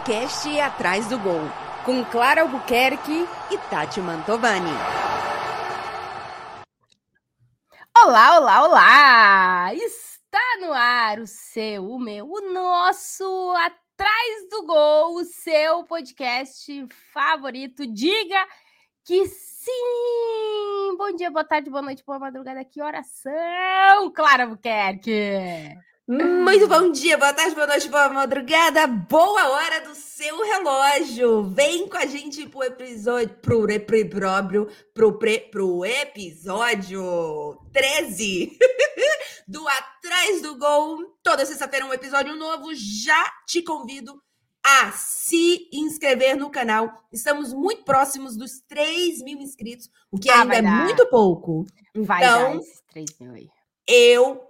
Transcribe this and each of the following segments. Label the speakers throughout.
Speaker 1: podcast Atrás do Gol, com Clara Albuquerque e Tati Mantovani.
Speaker 2: Olá, olá, olá! Está no ar o seu, o meu, o nosso Atrás do Gol, o seu podcast favorito. Diga que sim! Bom dia, boa tarde, boa noite, boa madrugada. Que oração, Clara Albuquerque!
Speaker 3: Muito bom dia, boa tarde, boa noite, boa madrugada, boa hora do seu relógio. Vem com a gente pro episódio, pro, pro, pro, pro, pro episódio 13 do Atrás do Gol. Toda sexta-feira um episódio novo. Já te convido a se inscrever no canal. Estamos muito próximos dos 3 mil inscritos, o que ah, ainda é muito pouco.
Speaker 2: Vai então, dar esses 3 mil aí.
Speaker 3: Eu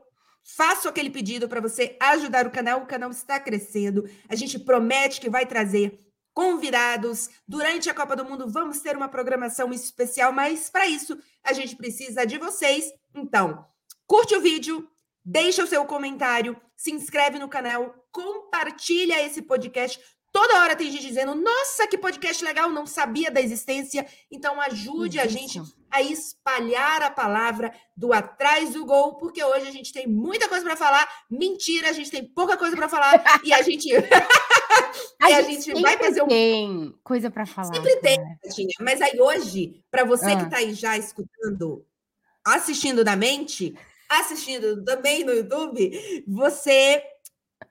Speaker 3: Faço aquele pedido para você ajudar o canal. O canal está crescendo. A gente promete que vai trazer convidados. Durante a Copa do Mundo, vamos ter uma programação especial, mas para isso a gente precisa de vocês. Então, curte o vídeo, deixa o seu comentário, se inscreve no canal, compartilha esse podcast Toda hora tem gente dizendo: Nossa, que podcast legal, não sabia da existência. Então, ajude Isso. a gente a espalhar a palavra do atrás do gol, porque hoje a gente tem muita coisa para falar. Mentira, a gente tem pouca coisa para falar e a gente.
Speaker 2: a, e a gente, gente vai fazer um. Tem coisa para falar.
Speaker 3: Sempre tem, Tinha. Mas aí hoje, para você ah. que está aí já escutando, assistindo da mente, assistindo também no YouTube, você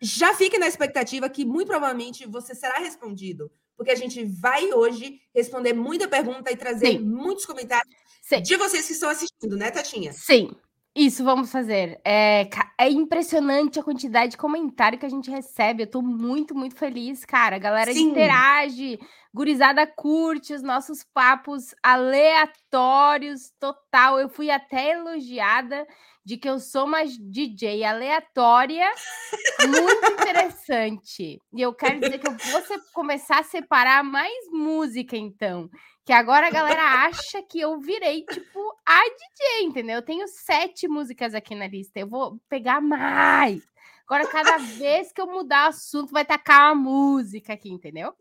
Speaker 3: já fique na expectativa que muito provavelmente você será respondido, porque a gente vai hoje responder muita pergunta e trazer Sim. muitos comentários Sim. de vocês que estão assistindo, né, Tatinha?
Speaker 2: Sim. Isso vamos fazer. É, é impressionante a quantidade de comentário que a gente recebe. Eu tô muito, muito feliz, cara. A galera Sim. interage, gurizada curte os nossos papos aleatórios, total. Eu fui até elogiada de que eu sou uma DJ aleatória, muito interessante. E eu quero dizer que eu vou começar a separar mais música, então. Que agora a galera acha que eu virei, tipo, a DJ, entendeu? Eu tenho sete músicas aqui na lista. Eu vou pegar mais. Agora, cada vez que eu mudar o assunto, vai tacar uma música aqui, entendeu?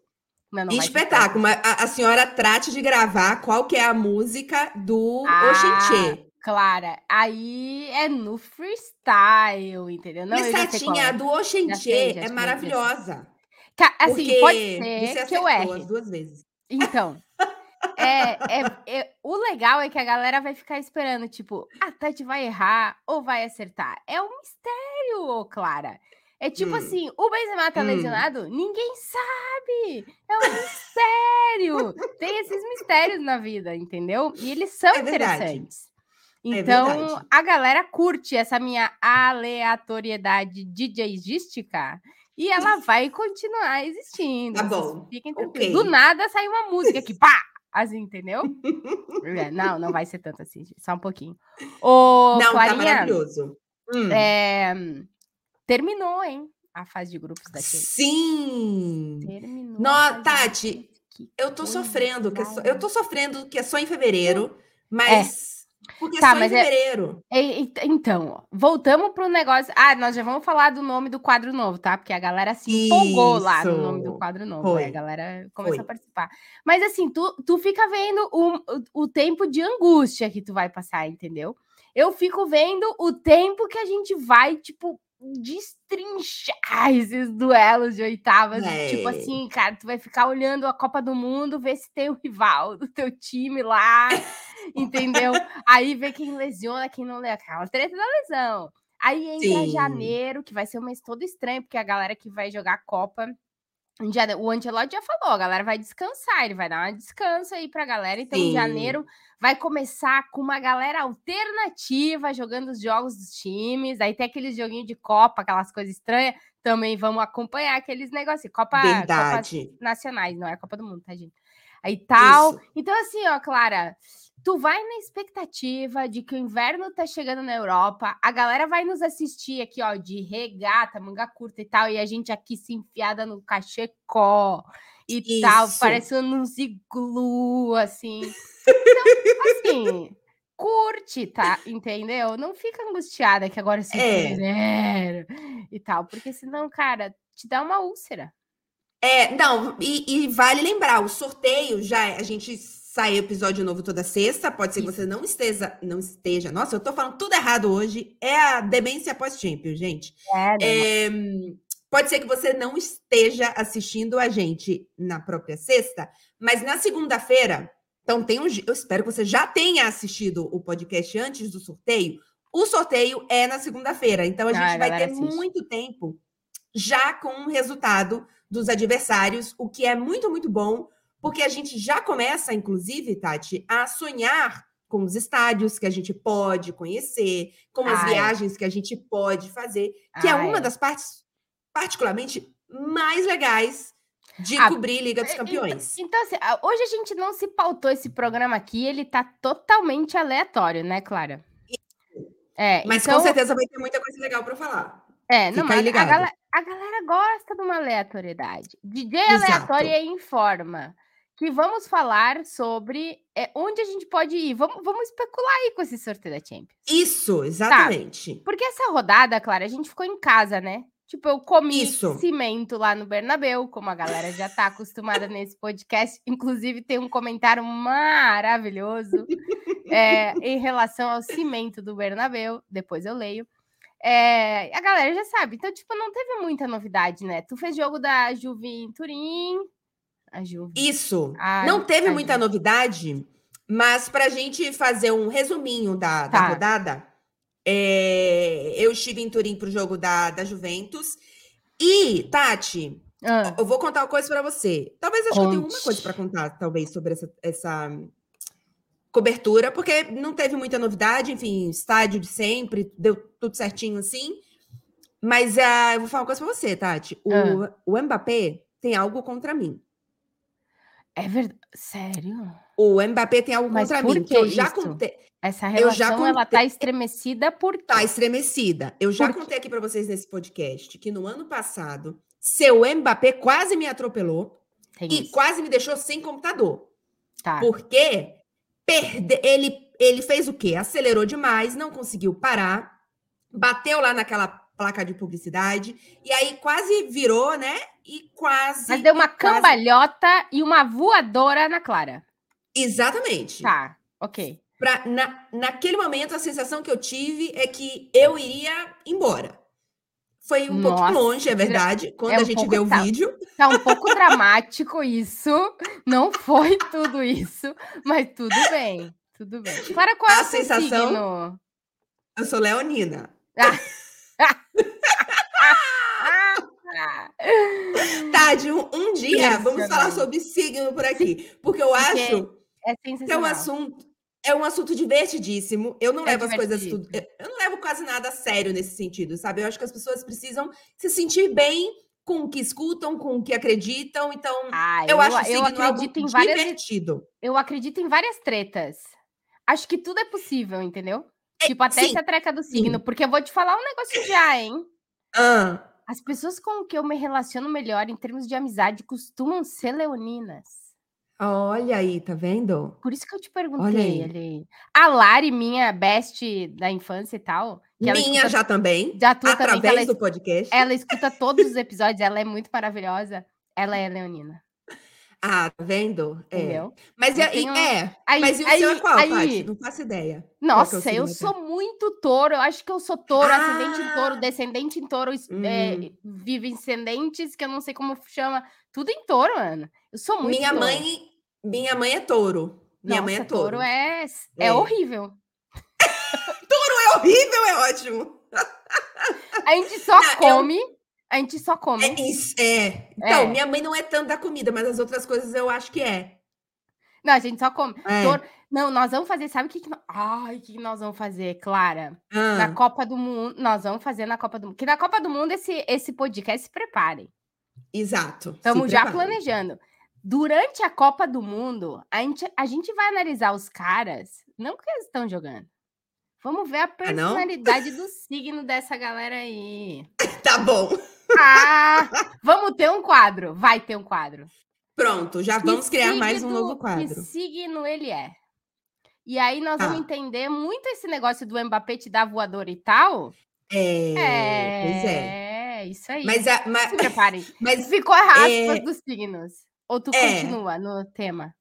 Speaker 3: Não, não Espetáculo. A, a, senhora trate de gravar qual que é a música do ah, Oxenchê.
Speaker 2: Clara, aí é no freestyle, entendeu?
Speaker 3: Não, Lissatinha, é. a do Oxenchê é maravilhosa.
Speaker 2: Assim, pode ser que eu erre.
Speaker 3: duas vezes.
Speaker 2: então, é, é, é, o legal é que a galera vai ficar esperando, tipo, a Tati vai errar ou vai acertar. É um mistério, Clara. É tipo hum. assim, o Benzema tá hum. lesionado? Ninguém sabe! É um mistério! Tem esses mistérios na vida, entendeu? E eles são é interessantes. É então, é a galera curte essa minha aleatoriedade DJística e ela vai continuar existindo.
Speaker 3: Tá bom.
Speaker 2: Fiquem tranquilos. Okay. Do nada sai uma música aqui, pá! Assim, entendeu? É, não, não vai ser tanto assim, só um pouquinho. Ô,
Speaker 3: não, Clarinha, tá maravilhoso.
Speaker 2: Hum. É, terminou, hein? A fase de grupos da
Speaker 3: Chile. Sim! Terminou. No, Tati, eu tô sofrendo, que é só, eu tô sofrendo que é só em fevereiro, é. mas. É porque tá, só mas em é fevereiro.
Speaker 2: É, então, voltamos pro negócio. Ah, nós já vamos falar do nome do quadro novo, tá? Porque a galera se empolgou lá no nome do quadro novo. Né? A galera começou Foi. a participar. Mas assim, tu, tu fica vendo o, o tempo de angústia que tu vai passar, entendeu? Eu fico vendo o tempo que a gente vai, tipo, destrinchar esses duelos de oitavas. É. Tipo assim, cara, tu vai ficar olhando a Copa do Mundo, ver se tem o rival do teu time lá, entendeu? Aí vê quem lesiona, quem não lê aquela treta da lesão. Aí entra Sim. janeiro, que vai ser um mês todo estranho, porque a galera que vai jogar a Copa o Antelote já falou, a galera vai descansar, ele vai dar uma descanso aí pra galera. Então, Sim. em janeiro vai começar com uma galera alternativa jogando os jogos dos times. Aí tem aqueles joguinhos de Copa, aquelas coisas estranhas. Também vamos acompanhar aqueles negócios. Copa, Copa nacionais, não é Copa do Mundo, tá, gente? Aí tal. Isso. Então, assim, ó, Clara, tu vai na expectativa de que o inverno tá chegando na Europa, a galera vai nos assistir aqui, ó, de regata, manga curta e tal, e a gente aqui se enfiada no cachecol e Isso. tal, parecendo um iglu, assim. Então, assim, curte, tá? Entendeu? Não fica angustiada que agora se é. e tal, porque senão, cara, te dá uma úlcera.
Speaker 3: É, não, e, e, vale lembrar, o sorteio já é, a gente sai episódio novo toda sexta, pode ser que você não esteja, não esteja. Nossa, eu tô falando tudo errado hoje. É a demência pós-champions, gente. É, é, pode ser que você não esteja assistindo a gente na própria sexta, mas na segunda-feira, então tem um, eu espero que você já tenha assistido o podcast antes do sorteio. O sorteio é na segunda-feira, então a gente ah, vai ter assiste. muito tempo já com o resultado dos adversários, o que é muito, muito bom, porque a gente já começa, inclusive, Tati, a sonhar com os estádios que a gente pode conhecer, com as Ai. viagens que a gente pode fazer, que Ai. é uma das partes, particularmente, mais legais de ah, cobrir Liga dos Campeões.
Speaker 2: Então, então, assim, hoje a gente não se pautou esse programa aqui, ele tá totalmente aleatório, né, Clara?
Speaker 3: É, mas então... com certeza vai ter muita coisa legal para falar.
Speaker 2: É, não, mas a galera, a galera gosta de uma aleatoriedade. DJ aleatório informa que vamos falar sobre é, onde a gente pode ir. Vamos, vamos especular aí com esse sorteio da Champions.
Speaker 3: Isso, exatamente.
Speaker 2: Tá. Porque essa rodada, Clara, a gente ficou em casa, né? Tipo, eu comi Isso. cimento lá no Bernabéu, como a galera já tá acostumada nesse podcast. Inclusive, tem um comentário maravilhoso é, em relação ao cimento do Bernabéu. Depois eu leio. É, a galera já sabe. Então, tipo, não teve muita novidade, né? Tu fez jogo da Juve em Turim,
Speaker 3: a Juve. Isso. Não teve muita Juve. novidade, mas para a gente fazer um resuminho da, tá. da rodada, é, eu estive em Turim para o jogo da, da Juventus. E, Tati, ah. eu vou contar uma coisa para você. Talvez acho Conte. que eu tenha uma coisa para contar, talvez, sobre essa, essa cobertura, porque não teve muita novidade, enfim, estádio de sempre, deu tudo certinho assim. Mas uh, eu vou falar uma coisa para você, Tati. O, ah. o Mbappé tem algo contra mim.
Speaker 2: É verdade. Sério?
Speaker 3: O Mbappé tem algo Mas contra mim, que, que eu já contei.
Speaker 2: Essa relação, eu já contei, ela tá estremecida por quê?
Speaker 3: Tá estremecida. Eu já contei aqui para vocês nesse podcast que no ano passado, seu Mbappé quase me atropelou tem e isso. quase me deixou sem computador. Tá. Porque perde... ele, ele fez o quê? Acelerou demais, não conseguiu parar, bateu lá naquela placa de publicidade, e aí quase virou, né? E quase.
Speaker 2: Mas deu uma quase... cambalhota e uma voadora na Clara.
Speaker 3: Exatamente.
Speaker 2: Tá, ok.
Speaker 3: Pra, na, naquele momento, a sensação que eu tive é que eu iria embora. Foi um Nossa, pouco longe, é verdade, quando é um a gente vê o tá, vídeo.
Speaker 2: Tá um pouco dramático isso. Não foi tudo isso, mas tudo bem. Tudo bem. Clara, qual é a sensação? Signo?
Speaker 3: Eu sou leonina. Ah. Tade, um, um dia vamos falar sobre signo por aqui, porque eu acho é que é um assunto é um assunto divertidíssimo. Eu não é levo divertido. as coisas tudo, eu não levo quase nada a sério nesse sentido, sabe? Eu acho que as pessoas precisam se sentir bem com o que escutam, com o que acreditam. Então, ah, eu, eu, acho eu acredito em várias divertido.
Speaker 2: Eu acredito em várias tretas. Acho que tudo é possível, entendeu? É, tipo, até sim, essa treca do signo, sim. porque eu vou te falar um negócio já, hein?
Speaker 3: Ah.
Speaker 2: As pessoas com que eu me relaciono melhor em termos de amizade costumam ser leoninas.
Speaker 3: Olha aí, tá vendo?
Speaker 2: Por isso que eu te perguntei ali. A Lari, minha best da infância e tal.
Speaker 3: minha
Speaker 2: escuta,
Speaker 3: já também.
Speaker 2: Já tua através
Speaker 3: também, do podcast.
Speaker 2: Ela escuta todos os episódios, ela é muito maravilhosa. Ela é leonina.
Speaker 3: Ah, tá vendo? É. Entendeu? Mas é, tenho... é. Aí, mas e o aí, seu é qual, aí... Paty? Não faço ideia.
Speaker 2: É Nossa, é eu sou muito touro. Eu acho que eu sou touro, ah! ascendente em touro, descendente em touro, hum. é, vive ascendentes, que eu não sei como chama. Tudo em touro, Ana. Eu sou muito
Speaker 3: Minha
Speaker 2: touro.
Speaker 3: mãe, minha mãe é touro. Minha
Speaker 2: Nossa,
Speaker 3: mãe é touro.
Speaker 2: touro é, é, é. horrível.
Speaker 3: touro é horrível, é ótimo.
Speaker 2: A gente só não, come. Eu a gente só come.
Speaker 3: É isso, é. Então, é. minha mãe não é tanto da comida, mas as outras coisas eu acho que é.
Speaker 2: Não, a gente só come. É. Não, nós vamos fazer, sabe o que, que Ai, o que nós vamos fazer, Clara? Ah. Na Copa do Mundo, nós vamos fazer na Copa do Mundo. Que na Copa do Mundo esse, esse podcast se preparem.
Speaker 3: Exato.
Speaker 2: Estamos já planejando. Durante a Copa do Mundo, a gente, a gente vai analisar os caras, não que eles estão jogando. Vamos ver a ah, personalidade ah, do signo dessa galera aí.
Speaker 3: tá bom.
Speaker 2: Ah, vamos ter um quadro. Vai ter um quadro.
Speaker 3: Pronto, já vamos criar mais um novo quadro.
Speaker 2: Que signo ele é? E aí nós vamos ah. entender muito esse negócio do Mbappé te dar voador e tal.
Speaker 3: É, é, pois é.
Speaker 2: É, isso aí.
Speaker 3: Mas, a, mas,
Speaker 2: Se preparem. Mas ficou a raspas é, dos signos. Ou tu
Speaker 3: é,
Speaker 2: continua no tema?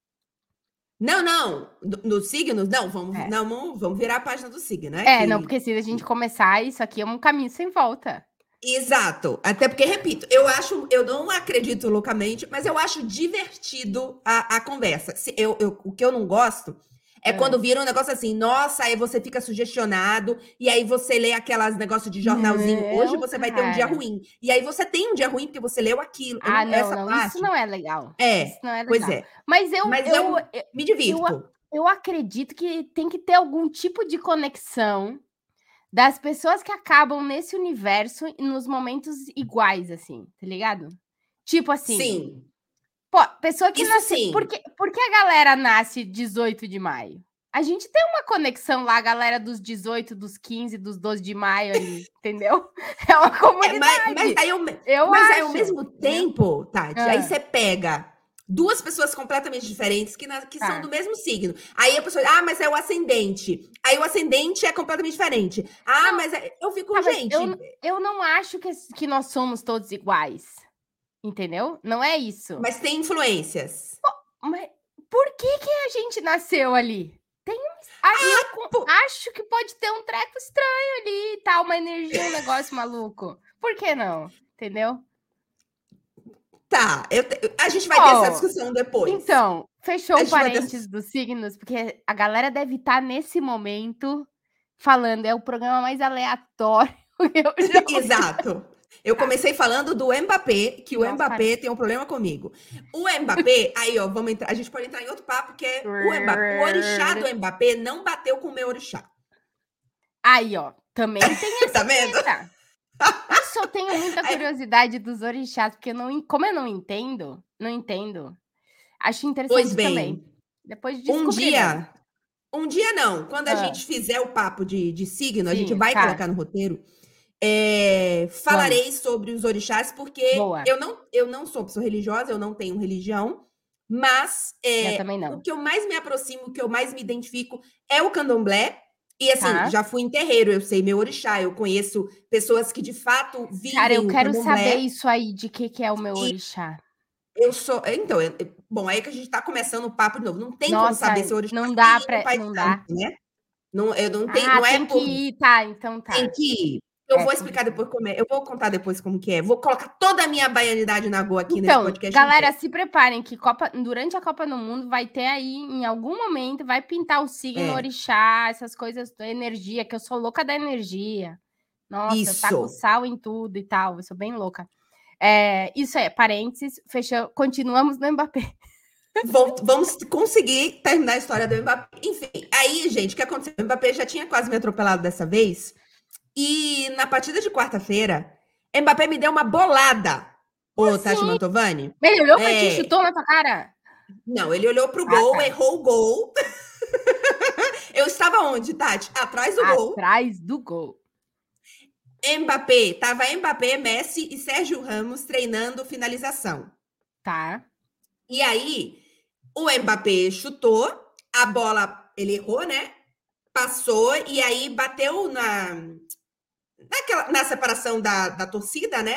Speaker 3: Não, não. Nos signos? Não, vamos, é. não, vamos virar a página do signo, né?
Speaker 2: É, que... não, porque se a gente começar, isso aqui é um caminho sem volta.
Speaker 3: Exato. Até porque, repito, eu acho, eu não acredito loucamente, mas eu acho divertido a, a conversa. Se, eu, eu, o que eu não gosto é, é, quando vira um negócio assim, nossa, aí você fica sugestionado, e aí você lê aquelas negócios de jornalzinho. Não, Hoje você vai ter um dia ruim. E aí você tem um dia ruim porque você leu aquilo.
Speaker 2: Ah, não, essa não, parte... isso não é legal.
Speaker 3: É,
Speaker 2: isso não é
Speaker 3: legal. pois é.
Speaker 2: Mas eu,
Speaker 3: Mas
Speaker 2: eu,
Speaker 3: eu me divirto.
Speaker 2: Eu, eu acredito que tem que ter algum tipo de conexão das pessoas que acabam nesse universo nos momentos iguais, assim, tá ligado? Tipo assim.
Speaker 3: Sim.
Speaker 2: Pô, pessoa que Isso nasce. Sim. Por que, por que a galera nasce 18 de maio? A gente tem uma conexão lá, a galera dos 18, dos 15, dos 12 de maio ali, entendeu? É uma comunidade. É, mas,
Speaker 3: mas, aí, ao, eu mas aí, ao mesmo tempo, Tati, ah. aí você pega duas pessoas completamente diferentes que, na, que tá. são do mesmo signo. Aí a pessoa, ah, mas é o ascendente. Aí o ascendente é completamente diferente. Ah, não, mas é, eu fico, tá, gente.
Speaker 2: Eu, eu não acho que, que nós somos todos iguais. Entendeu? Não é isso.
Speaker 3: Mas tem influências.
Speaker 2: mas por que, que a gente nasceu ali? Tem Aí ah, eu pô. acho que pode ter um treco estranho ali e tal, uma energia, um negócio maluco. Por que não? Entendeu?
Speaker 3: Tá, eu, a gente vai oh, ter essa discussão depois.
Speaker 2: Então, fechou o parênteses ter... dos signos, porque a galera deve estar tá nesse momento falando, é o programa mais aleatório.
Speaker 3: Exato. Eu comecei falando do Mbappé, que o Nossa, Mbappé tem um problema comigo. O Mbappé, aí, ó, vamos entrar, a gente pode entrar em outro papo, que é o Mbappé. O orixá do Mbappé não bateu com o meu orixá.
Speaker 2: Aí, ó, também tem essa
Speaker 3: Tá vendo?
Speaker 2: Eu só tenho muita curiosidade dos orixás, porque eu não, como eu não entendo, não entendo. Acho interessante pois bem, também. Depois de
Speaker 3: Um dia, um dia não. Quando a ah. gente fizer o papo de, de signo, Sim, a gente vai tá. colocar no roteiro. É, falarei Boa. sobre os orixás, porque eu não, eu não sou pessoa religiosa, eu não tenho religião, mas
Speaker 2: é,
Speaker 3: o que eu mais me aproximo, o que eu mais me identifico é o candomblé, e assim, tá. já fui em terreiro, eu sei meu orixá, eu conheço pessoas que de fato vivem.
Speaker 2: Cara, eu quero saber isso aí de que, que é o meu orixá.
Speaker 3: Eu sou. Então, eu, bom, aí que a gente tá começando o papo de novo. Não tem
Speaker 2: Nossa,
Speaker 3: como saber se o orixá
Speaker 2: não dá pra, não, dá.
Speaker 3: né? Não, eu não tenho.
Speaker 2: Ah,
Speaker 3: não
Speaker 2: é
Speaker 3: tem
Speaker 2: por... que ir, tá, então tá.
Speaker 3: Tem que ir. Eu é, vou explicar depois como é. Eu vou contar depois como que é. Vou colocar toda a minha baianidade na Goa aqui
Speaker 2: então,
Speaker 3: nesse podcast.
Speaker 2: Galera, inteiro. se preparem que Copa, durante a Copa do Mundo vai ter aí, em algum momento, vai pintar o signo é. orixá, essas coisas da energia, que eu sou louca da energia. Nossa, isso. eu taco sal em tudo e tal. Eu sou bem louca. É, isso é, parênteses, fechou. Continuamos no Mbappé.
Speaker 3: Vamos conseguir terminar a história do Mbappé. Enfim, aí, gente, o que aconteceu? O Mbappé já tinha quase me atropelado dessa vez. E na partida de quarta-feira, Mbappé me deu uma bolada. Ô, assim? Tati Mantovani.
Speaker 2: Ele olhou pra é... ti, chutou na tua cara?
Speaker 3: Não, ele olhou pro ah, gol, tá. errou o gol. Eu estava onde, Tati? Atrás do
Speaker 2: Atrás
Speaker 3: gol.
Speaker 2: Atrás do gol.
Speaker 3: Mbappé, tava Mbappé, Messi e Sérgio Ramos treinando finalização.
Speaker 2: Tá.
Speaker 3: E aí, o Mbappé chutou, a bola, ele errou, né? Passou e aí bateu na naquela, na separação da, da torcida, né?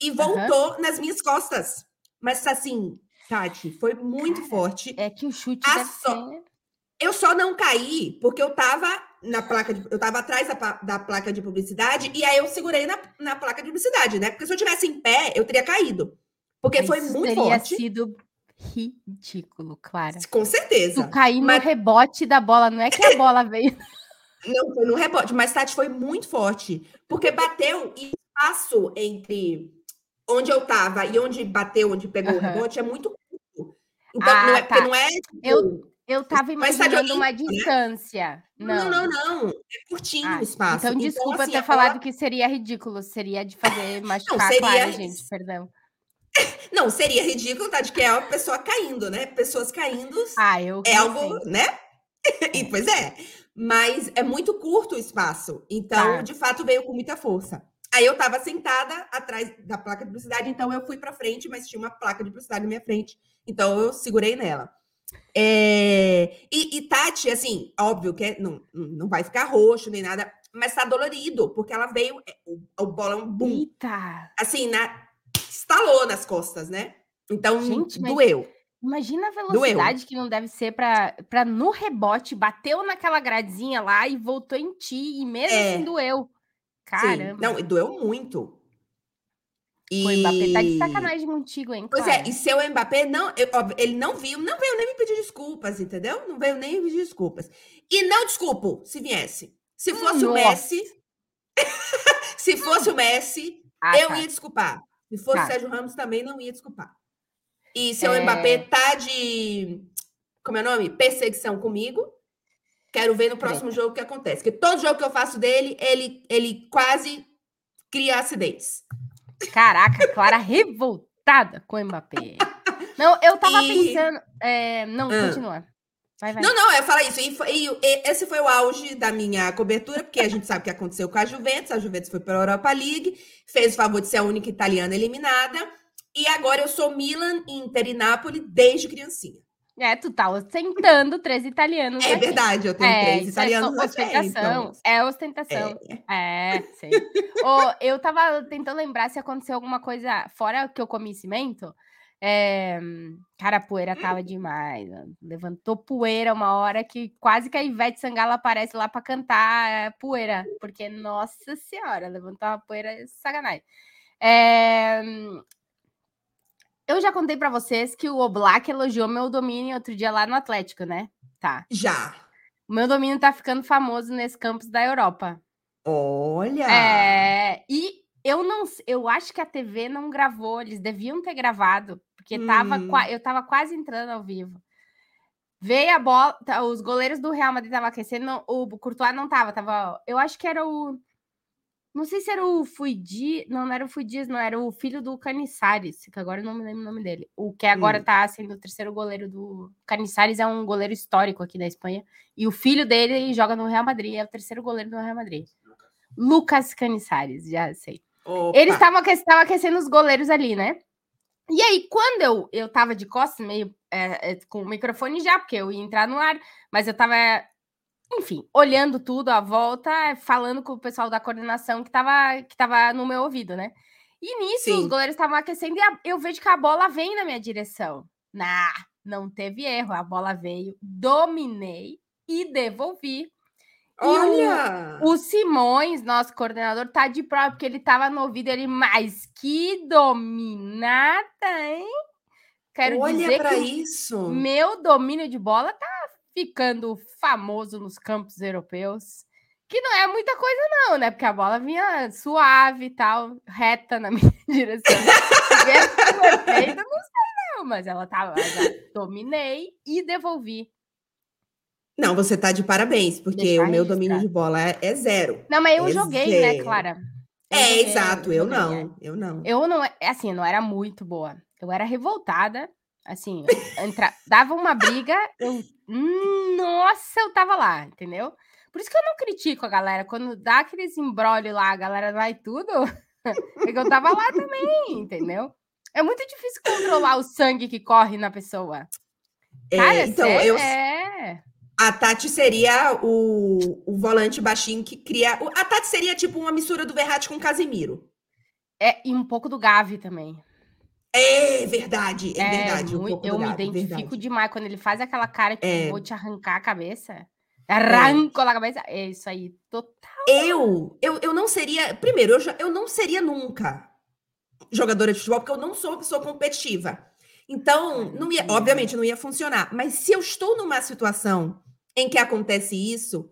Speaker 3: E voltou uhum. nas minhas costas. Mas assim, Tati, foi muito Cara, forte.
Speaker 2: É que o chute a
Speaker 3: só... Ser... Eu só não caí porque eu tava na placa de, eu tava atrás da, da, placa de publicidade e aí eu segurei na, na placa de publicidade, né? Porque se eu tivesse em pé, eu teria caído. Porque Isso foi muito teria forte.
Speaker 2: Teria sido ridículo, Clara.
Speaker 3: Com certeza.
Speaker 2: Tu cair Mas... no rebote da bola, não é que a bola veio
Speaker 3: não, foi no rebote, mas Tati foi muito forte, porque bateu e o espaço entre onde eu tava e onde bateu, onde pegou uhum. o rebote é muito curto. Então, ah, não é, tá. não é. Tipo,
Speaker 2: eu, eu tava imaginando uma né? distância.
Speaker 3: Não. não, não, não. É curtinho ah, o espaço.
Speaker 2: Então, desculpa então, assim, ter falado que seria ridículo. Seria de fazer machucar não, seria... Gente, perdão.
Speaker 3: Não, seria ridículo, tá? De que é uma pessoa caindo, né? Pessoas caindo.
Speaker 2: Ah, eu.
Speaker 3: É algo, né? e, pois é mas é muito curto o espaço. Então, tá. de fato, veio com muita força. Aí eu estava sentada atrás da placa de publicidade, então eu fui para frente, mas tinha uma placa de publicidade na minha frente, então eu segurei nela. É... E, e, Tati, assim, óbvio que é, não, não vai ficar roxo nem nada. mas tá dolorido, porque ela veio, é, o, o bolão, bum.
Speaker 2: Eita!
Speaker 3: Assim, na, estalou nas costas, né? Então, Gente, doeu.
Speaker 2: Imagina a velocidade que não deve ser para no rebote, bateu naquela gradezinha lá e voltou em ti, e mesmo é. assim doeu. Caramba. Sim.
Speaker 3: Não, doeu muito.
Speaker 2: E... O Mbappé tá de sacanagem contigo, hein?
Speaker 3: Pois é, e seu Mbappé não, ele não viu, não veio nem me pedir desculpas, entendeu? Não veio nem me pedir desculpas. E não desculpo se viesse. Se fosse Nossa. o Messi, se fosse o Messi, ah, eu tá. ia desculpar. Se fosse tá. o Sérgio Ramos, também não ia desculpar. E seu é... Mbappé tá de. Como é o nome? Perseguição comigo. Quero ver no próximo é. jogo o que acontece. Porque todo jogo que eu faço dele, ele, ele quase cria acidentes.
Speaker 2: Caraca, Clara revoltada com o Mbappé. Não, eu tava e... pensando. É... Não, ah. continua.
Speaker 3: Vai, vai. Não, não, eu falo isso. E, e, e, esse foi o auge da minha cobertura, porque a gente sabe o que aconteceu com a Juventus. A Juventus foi para a Europa League, fez o favor de ser a única italiana eliminada. E agora eu sou Milan, Inter e Napoli desde criancinha.
Speaker 2: É, tu tá ostentando três italianos.
Speaker 3: É aqui. verdade, eu tenho é, três é italianos.
Speaker 2: É ostentação. Então... É ostentação. É, é sei. oh, eu tava tentando lembrar se aconteceu alguma coisa fora que eu comi cimento. É... Cara, a poeira tava hum. demais. Levantou poeira uma hora que quase que a Ivete Sangala aparece lá para cantar poeira. Porque, nossa senhora, levantou uma poeira sacanagem. É... Eu já contei para vocês que o Oblak elogiou meu domínio outro dia lá no Atlético, né? Tá.
Speaker 3: Já.
Speaker 2: O meu domínio tá ficando famoso nesse campus da Europa.
Speaker 3: Olha!
Speaker 2: É, e eu não, eu acho que a TV não gravou, eles deviam ter gravado, porque tava, hum. eu tava quase entrando ao vivo. Veio a bola, tá, os goleiros do Real Madrid estavam aquecendo, o Courtois não tava, tava, eu acho que era o não sei se era o Fuidi. Não, não era o Fuidias, não. Era o filho do Caniçares, que agora eu não me lembro o nome dele. O que agora hum. tá sendo o terceiro goleiro do. Caniçares é um goleiro histórico aqui da Espanha. E o filho dele joga no Real Madrid. É o terceiro goleiro do Real Madrid. Lucas Caniçares, já sei. Opa. Eles estavam aquecendo os goleiros ali, né? E aí, quando eu, eu tava de costas, meio é, é, com o microfone já, porque eu ia entrar no ar, mas eu tava enfim, olhando tudo à volta, falando com o pessoal da coordenação que estava que tava no meu ouvido, né? E nisso, Sim. os goleiros estavam aquecendo e eu vejo que a bola vem na minha direção. Nah, não teve erro, a bola veio, dominei e devolvi.
Speaker 3: Olha!
Speaker 2: E o, o Simões, nosso coordenador, tá de prova, porque ele tava no ouvido, ele, mas que dominada, hein?
Speaker 3: Quero Olha dizer que isso.
Speaker 2: meu domínio de bola tá ficando famoso nos campos europeus. Que não é muita coisa, não, né? Porque a bola vinha suave e tal, reta na minha direção. Perfeita, não sei, não, mas ela tava. Dominei e devolvi.
Speaker 3: Não, você tá de parabéns, porque o meu domínio de bola é, é, zero.
Speaker 2: Não, mas eu
Speaker 3: é
Speaker 2: joguei, né, zero. né, Clara?
Speaker 3: Eu é, joguei, exato, eu, não. Eu não.
Speaker 2: Eu não, assim, não era muito boa. Eu era revoltada, Assim, entra... dava uma briga, eu. Hum, nossa, eu tava lá, entendeu? Por isso que eu não critico a galera. Quando dá aqueles embrolhos lá, a galera vai tudo. Porque eu tava lá também, entendeu? É muito difícil controlar o sangue que corre na pessoa.
Speaker 3: É, Cara, é, então, eu. É. A Tati seria o, o volante baixinho que cria. A Tati seria tipo uma mistura do Verratti com o Casimiro.
Speaker 2: É, e um pouco do Gavi também.
Speaker 3: É verdade, é, é verdade.
Speaker 2: Um eu me identifico verdade. demais quando ele faz aquela cara que é. vou te arrancar a cabeça. Arranco é. a cabeça. É isso aí, total.
Speaker 3: Eu, eu, eu não seria. Primeiro, eu, já, eu não seria nunca jogadora de futebol, porque eu não sou uma pessoa competitiva. Então, não ia, obviamente, não ia funcionar. Mas se eu estou numa situação em que acontece isso,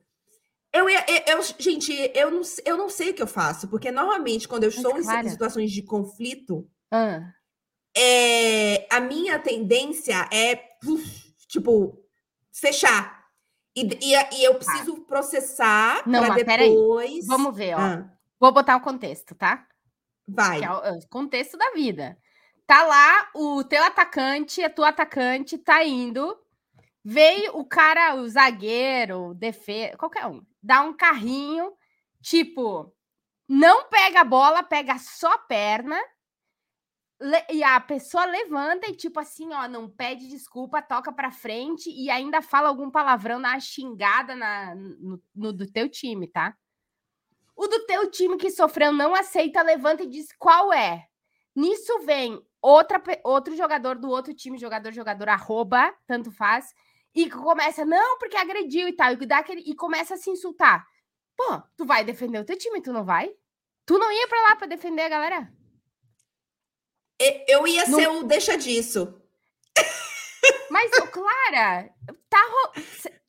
Speaker 3: eu. Eu, eu, gente, eu não, eu não sei o que eu faço, porque normalmente, quando eu estou em situações de conflito. Ah é, a minha tendência é, tipo, fechar. E, e, e eu tá. preciso tá. processar para depois.
Speaker 2: Vamos ver, ó. Ah. Vou botar o contexto, tá?
Speaker 3: Vai.
Speaker 2: É o, é o contexto da vida. Tá lá o teu atacante, a tua atacante tá indo. Veio o cara, o zagueiro, o defesa, qualquer um, dá um carrinho, tipo, não pega a bola, pega só a perna e a pessoa levanta e, tipo assim, ó, não pede desculpa, toca pra frente e ainda fala algum palavrão na xingada na, no, no, do teu time, tá? O do teu time que sofreu não aceita, levanta e diz qual é. Nisso vem outra, outro jogador do outro time, jogador, jogador, arroba, tanto faz, e começa, não, porque agrediu e tal, e, dá aquele, e começa a se insultar. Pô, tu vai defender o teu time, tu não vai? Tu não ia para lá para defender a galera?
Speaker 3: Eu ia ser o deixa disso.
Speaker 2: Mas, Clara, tá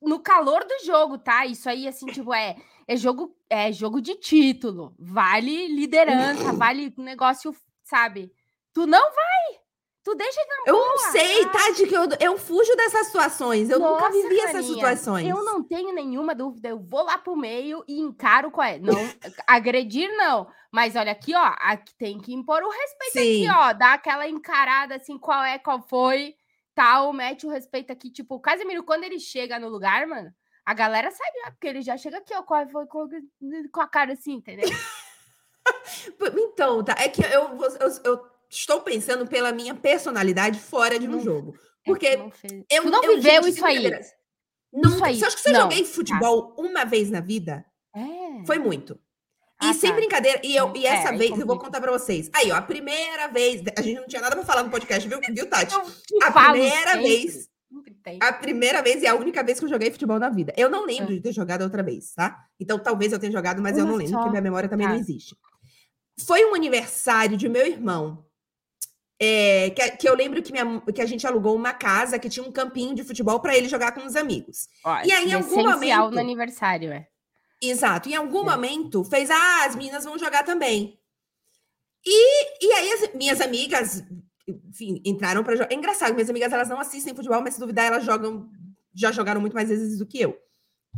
Speaker 2: no calor do jogo, tá? Isso aí, assim, tipo, é, é jogo é jogo de título. Vale liderança, vale negócio, sabe? Tu não vai. Tu deixa na
Speaker 3: Eu não sei, tá? Tati, que eu, eu fujo dessas situações. Eu Nossa, nunca vivi carinha, essas situações.
Speaker 2: Eu não tenho nenhuma dúvida. Eu vou lá pro meio e encaro qual é. Não, agredir, não. Mas olha aqui, ó. Aqui tem que impor o respeito Sim. aqui, ó. Dar aquela encarada assim, qual é, qual foi tal, mete o respeito aqui. Tipo, o Casemiro, quando ele chega no lugar, mano, a galera sabe, né? Porque ele já chega aqui, ó, com, com, com a cara assim, entendeu?
Speaker 3: então, tá. É que eu, eu, eu, estou pensando pela minha personalidade fora de um não, jogo. É porque é não
Speaker 2: eu. Tu não eu, viveu isso aí.
Speaker 3: Não, isso aí. Você acha que você não. joguei tá. futebol tá. uma vez na vida? É. Foi muito. E ah, sem tá. brincadeira, e, eu, e é, essa é, vez eu vou contar para vocês. Aí, ó, a primeira vez, a gente não tinha nada para falar no podcast, viu, viu Tati? A primeira vez. A primeira vez e a única vez que eu joguei futebol na vida. Eu não lembro é. de ter jogado outra vez, tá? Então talvez eu tenha jogado, mas Uma eu não lembro, só. porque minha memória também tá. não existe. Foi um aniversário de meu irmão. É, que, que, eu lembro que, minha, que a gente alugou uma casa que tinha um campinho de futebol para ele jogar com os amigos.
Speaker 2: Ó, e aí, em algum momento. no aniversário, é.
Speaker 3: Exato. Em algum é. momento fez, ah, as meninas vão jogar também. E, e aí as minhas amigas, enfim, entraram para jogar. É engraçado, minhas amigas elas não assistem futebol, mas se duvidar, elas jogam, já jogaram muito mais vezes do que eu.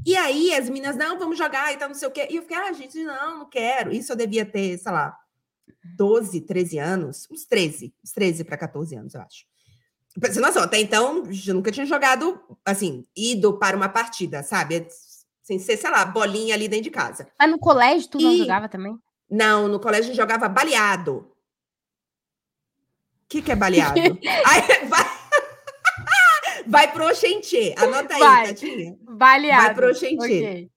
Speaker 3: E aí as meninas, não, vamos jogar e tal, não sei o quê. E eu fiquei, ah, gente, não, não quero. Isso eu devia ter, sei lá, 12, 13 anos, uns 13, uns 13 para 14 anos, eu acho. Você noção, até então, eu nunca tinha jogado, assim, ido para uma partida, sabe? Sem ser, sei lá, bolinha ali dentro de casa.
Speaker 2: Mas no colégio tu e... não jogava também?
Speaker 3: Não, no colégio a gente jogava baleado. O que, que é baleado? aí, vai... vai pro Oxentê. Anota aí, vai. Tatinha.
Speaker 2: Baleado.
Speaker 3: Vai pro Oxentê. Okay.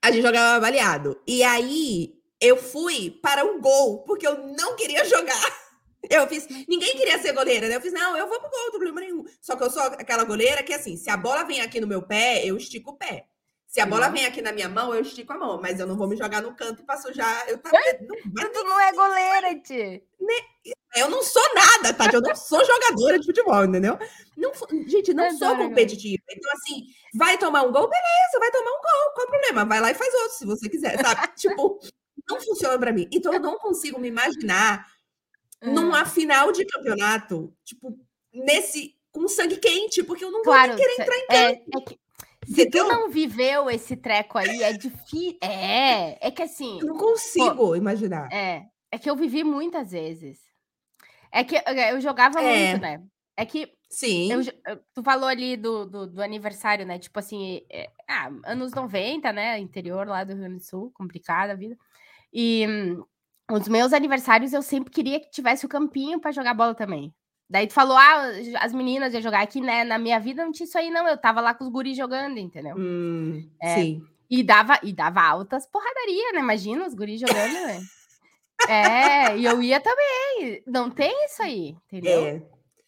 Speaker 3: A gente jogava baleado. E aí, eu fui para um gol, porque eu não queria jogar. Eu fiz, ninguém queria ser goleira, né? Eu fiz, não, eu vou pro gol, não problema nenhum. Só que eu sou aquela goleira que, assim, se a bola vem aqui no meu pé, eu estico o pé. Se a bola uhum. vem aqui na minha mão, eu estico a mão, mas eu não vou me jogar no canto para sujar. Eu
Speaker 2: tava, não, tu não é goleira, Ti.
Speaker 3: Eu não sou nada, tá? Eu não sou jogadora de futebol, entendeu? Não, gente, não, sou competitiva. Então, assim, vai tomar um gol, beleza, vai tomar um gol. Qual o problema? Vai lá e faz outro, se você quiser, sabe? tipo, não funciona para mim. Então, eu não consigo me imaginar hum. numa final de campeonato, tipo, nesse com sangue quente, porque eu não claro, vou querer entrar em é, campo. É, é que
Speaker 2: se tu não viveu esse treco aí, é difícil. É, é que assim.
Speaker 3: Eu não consigo pô, imaginar.
Speaker 2: É, é que eu vivi muitas vezes. É que eu jogava é. muito, né? É que.
Speaker 3: Sim.
Speaker 2: Eu, tu falou ali do, do, do aniversário, né? Tipo assim, é, ah, anos 90, né? Interior lá do Rio Grande do Sul, complicada a vida. E hum, os meus aniversários eu sempre queria que tivesse o campinho para jogar bola também. Daí tu falou, ah, as meninas iam jogar aqui, né? Na minha vida não tinha isso aí, não. Eu tava lá com os guris jogando, entendeu?
Speaker 3: Hum, é, sim.
Speaker 2: E dava, e dava altas porradaria, né? Imagina os guris jogando, né? É, e eu ia também. Não tem isso aí, entendeu?
Speaker 3: É.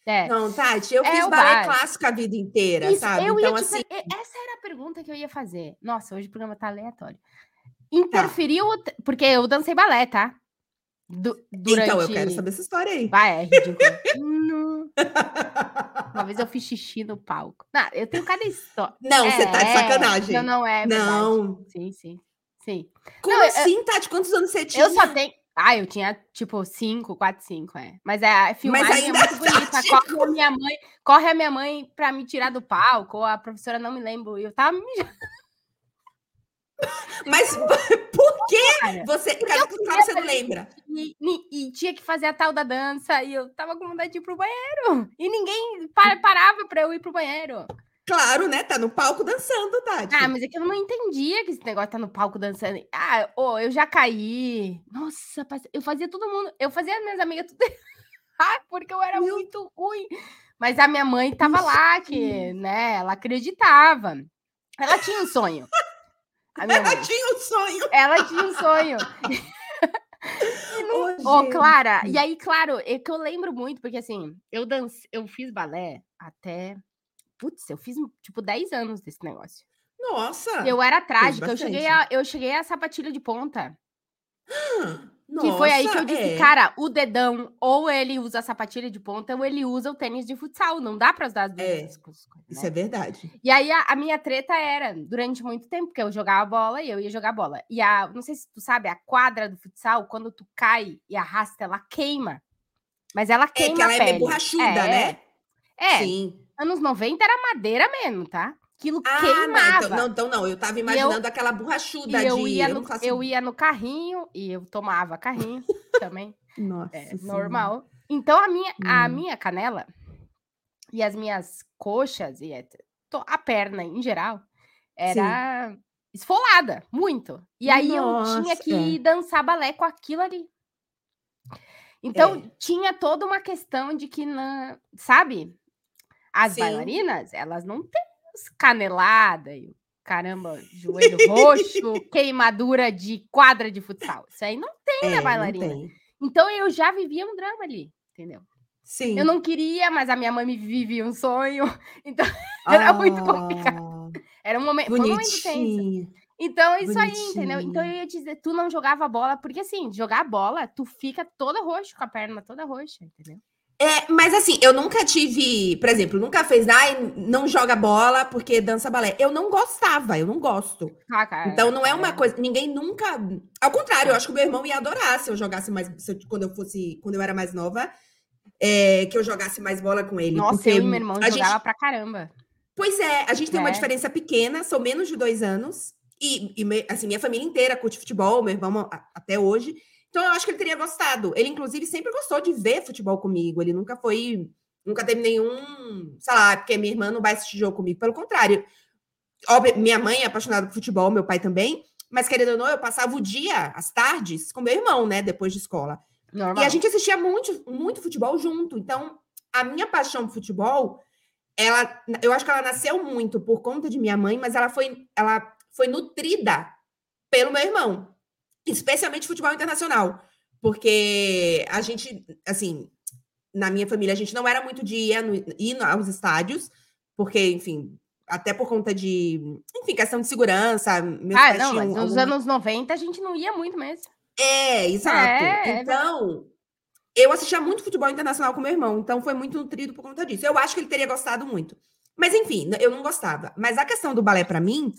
Speaker 3: É. Não, Tati, eu é fiz balé clássico a vida inteira, isso, sabe?
Speaker 2: Eu então, assim... Essa era a pergunta que eu ia fazer. Nossa, hoje o programa tá aleatório. Interferiu, tá. porque eu dancei balé, tá?
Speaker 3: Du durante... Então, eu quero saber essa história aí.
Speaker 2: Vai, é ridículo. Uma vez eu fiz xixi no palco. Não, eu tenho cada história.
Speaker 3: Não, é, você tá de é. sacanagem.
Speaker 2: Não, não é.
Speaker 3: Não.
Speaker 2: Verdade. Sim, sim. Sim.
Speaker 3: Como não, assim, eu, Tati? Quantos anos você tinha?
Speaker 2: Eu só tenho. Ah, eu tinha tipo 5, 4, 5, é. Mas a filmagem Mas é muito bonita. Tá, corre tipo... a minha mãe, corre a minha mãe pra me tirar do palco, ou a professora não me lembro. Eu tava me
Speaker 3: mas por que você. Cara, você não lembra?
Speaker 2: E, e, e, tinha que fazer a tal da dança, e eu tava com vontade de ir pro banheiro. E ninguém parava pra eu ir pro banheiro.
Speaker 3: Claro, né? Tá no palco dançando, Tati.
Speaker 2: Ah, mas é que eu não entendia que esse negócio tá no palco dançando. Ah, oh, eu já caí. Nossa, eu fazia todo mundo. Eu fazia as minhas amigas tudo. ah, porque eu era Meu... muito ruim. Mas a minha mãe tava lá, que, né? Ela acreditava. Ela tinha um sonho.
Speaker 3: Ela tinha um sonho.
Speaker 2: Ela tinha um sonho. Ô, oh, Clara, e aí, claro, é que eu lembro muito, porque assim, eu dance, eu fiz balé até. Putz, eu fiz tipo 10 anos desse negócio.
Speaker 3: Nossa!
Speaker 2: Eu era trágica, eu cheguei, a, eu cheguei a sapatilha de ponta. Nossa, que foi aí que eu disse, é. cara, o dedão, ou ele usa a sapatilha de ponta, ou ele usa o tênis de futsal. Não dá para usar as duas
Speaker 3: é, coisas. Né? Isso é verdade.
Speaker 2: E aí a, a, minha treta era, durante muito tempo, porque eu jogava bola e eu ia jogar bola. E a, não sei se tu sabe, a quadra do futsal, quando tu cai e arrasta, ela queima. Mas ela queima. É que ela
Speaker 3: é meio borrachuda, é, né?
Speaker 2: É. Sim. Anos 90 era madeira mesmo, tá? Aquilo ah, queimava.
Speaker 3: Não, então, não, então não, eu tava imaginando eu, aquela borrachuda
Speaker 2: eu
Speaker 3: de...
Speaker 2: Ia no, eu ia no carrinho e eu tomava carrinho também.
Speaker 3: Nossa é,
Speaker 2: Normal. Então a minha, hum. a minha canela e as minhas coxas e a perna em geral era Sim. esfolada, muito. E aí Nossa. eu tinha que dançar balé com aquilo ali. Então é. tinha toda uma questão de que, na, sabe, as Sim. bailarinas, elas não têm canelada e caramba, joelho roxo, queimadura de quadra de futsal. Isso aí não tem é, na bailarina. Então eu já vivia um drama ali, entendeu?
Speaker 3: Sim.
Speaker 2: Eu não queria, mas a minha mãe me vivia um sonho. Então era ah, muito complicado. Era um momento, um momento tenso. Então, isso Bonitinho. aí, entendeu? Então, eu ia dizer, tu não jogava bola, porque assim, jogar bola, tu fica toda roxa, com a perna toda roxa, entendeu?
Speaker 3: É, mas assim, eu nunca tive, por exemplo, nunca fez, ai, não joga bola porque dança balé. Eu não gostava, eu não gosto. Ah, cara, então não é uma é. coisa, ninguém nunca. Ao contrário, eu acho que o meu irmão ia adorar se eu jogasse mais, eu, quando eu fosse, quando eu era mais nova, é, que eu jogasse mais bola com ele.
Speaker 2: Nossa, eu e meu irmão jogava gente... pra caramba.
Speaker 3: Pois é, a gente tem é. uma diferença pequena, são menos de dois anos. E, e assim, minha família inteira curte futebol, meu irmão até hoje. Então, eu acho que ele teria gostado. Ele, inclusive, sempre gostou de ver futebol comigo. Ele nunca foi. Nunca teve nenhum. Sei lá, porque minha irmã não vai assistir jogo comigo. Pelo contrário. Óbvio, minha mãe é apaixonada por futebol, meu pai também. Mas, querendo ou não, eu passava o dia, as tardes, com meu irmão, né? Depois de escola. Normal. E a gente assistia muito, muito futebol junto. Então, a minha paixão por futebol, ela, eu acho que ela nasceu muito por conta de minha mãe, mas ela foi, ela foi nutrida pelo meu irmão especialmente futebol internacional, porque a gente, assim, na minha família, a gente não era muito de ir, no, ir aos estádios, porque, enfim, até por conta de, enfim, questão de segurança.
Speaker 2: ah, não, mas nos algum... anos 90 a gente não ia muito mesmo.
Speaker 3: É, exato. É, é então, é eu assistia muito futebol internacional com meu irmão, então foi muito nutrido por conta disso. Eu acho que ele teria gostado muito. Mas, enfim, eu não gostava. Mas a questão do balé, para mim,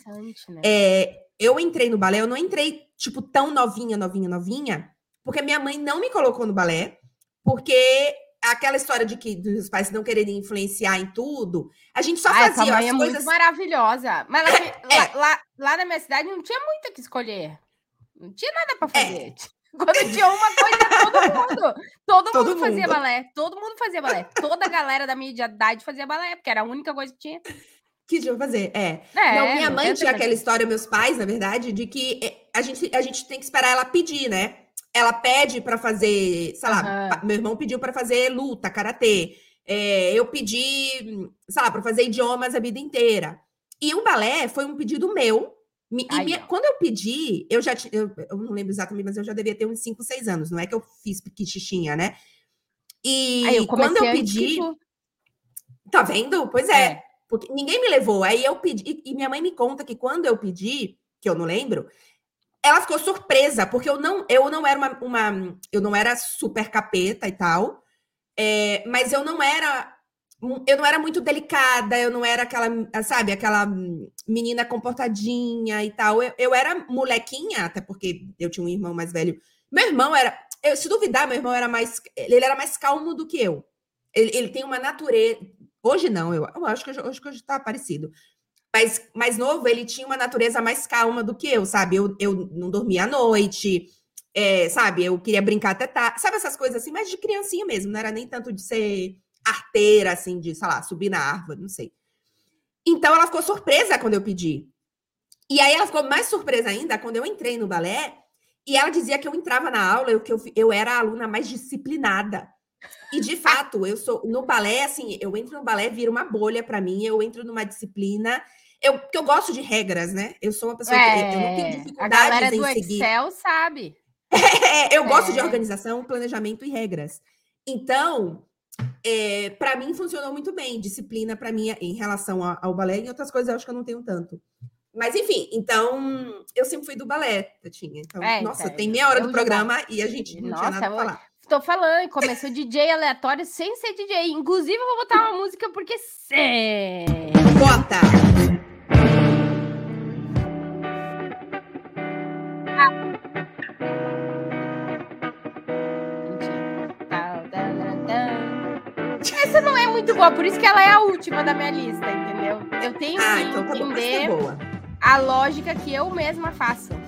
Speaker 3: né? é, eu entrei no balé, eu não entrei, tipo, tão novinha, novinha, novinha, porque minha mãe não me colocou no balé, porque aquela história de que dos pais não quererem influenciar em tudo, a gente só Ai, fazia
Speaker 2: mãe as é coisas... muito maravilhosa. Mas lá, é. lá, lá, lá, na minha cidade não tinha muito o que escolher. Não tinha nada para é. fazer. É. Quando tinha uma coisa, todo mundo. Todo, todo mundo fazia balé. Todo mundo fazia balé. Toda a galera da minha idade fazia balé, porque era a única coisa que tinha.
Speaker 3: Que tinha fazer, é. é não, minha mãe tinha aquela história, meus pais, na verdade, de que eh, a gente, a gente tem que esperar ela pedir, né? Ela pede para fazer, sei lá, uhum. meu irmão pediu para fazer luta, karatê. É, eu pedi, sei lá, para fazer idiomas a vida inteira. E o balé foi um pedido meu. E minha, quando eu pedi, eu já eu, eu não lembro exatamente, mas eu já devia ter uns 5, 6 anos. Não é que eu fiz piquichichinha, né? E Aí, eu quando eu pedi. Tipo... Tá vendo? Pois é. é. Porque ninguém me levou. Aí eu pedi. E minha mãe me conta que quando eu pedi, que eu não lembro, ela ficou surpresa, porque eu não, eu não era uma, uma eu não era super capeta e tal, é, mas eu não era eu não era muito delicada, eu não era aquela, sabe, aquela menina comportadinha e tal. Eu, eu era molequinha, até porque eu tinha um irmão mais velho. Meu irmão era, eu, se duvidar, meu irmão era mais, ele era mais calmo do que eu. Ele, ele tem uma natureza, Hoje não, eu, eu acho que hoje, hoje, hoje tá parecido. Mas mais novo, ele tinha uma natureza mais calma do que eu, sabe? Eu, eu não dormia à noite, é, sabe? Eu queria brincar até tarde. Sabe essas coisas assim, mas de criancinha mesmo, não era nem tanto de ser arteira, assim, de, sei lá, subir na árvore, não sei. Então ela ficou surpresa quando eu pedi. E aí ela ficou mais surpresa ainda quando eu entrei no balé e ela dizia que eu entrava na aula, eu, que eu, eu era a aluna mais disciplinada. E de fato, eu sou no balé, assim, eu entro no balé, vira uma bolha para mim, eu entro numa disciplina. eu, porque eu gosto de regras, né? Eu sou uma pessoa é, que eu não tenho dificuldades a galera do seguir.
Speaker 2: Excel sabe.
Speaker 3: É, eu gosto de é. organização, planejamento e regras. Então, é, para mim funcionou muito bem. Disciplina para mim em relação ao balé e outras coisas eu acho que eu não tenho tanto. Mas enfim, então eu sempre fui do balé, Tatinha. Então, é, nossa, então, tem meia hora do programa já... e a gente não nossa, tinha nada pra falar.
Speaker 2: Tô falando, começou DJ aleatório sem ser DJ. Inclusive, eu vou botar uma música porque sim.
Speaker 3: Bota!
Speaker 2: Essa não é muito boa, por isso que ela é a última da minha lista, entendeu? Eu tenho ah, que então tá entender bom, a lógica que eu mesma faço.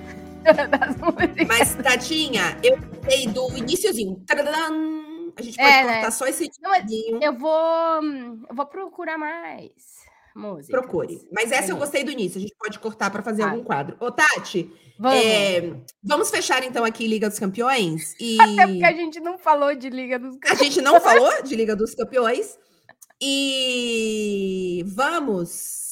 Speaker 3: Mas, Tatinha, eu sei do iníciozinho. A gente pode é, cortar né? só esse
Speaker 2: tidinho. Eu vou, eu vou procurar mais música.
Speaker 3: Procure. Mas essa é. eu gostei do início. A gente pode cortar para fazer ah. algum quadro. Ô, Tati, vamos. É, vamos fechar então aqui Liga dos Campeões. E...
Speaker 2: Até porque a gente não falou de Liga dos
Speaker 3: Campeões. A gente não falou de Liga dos Campeões. E vamos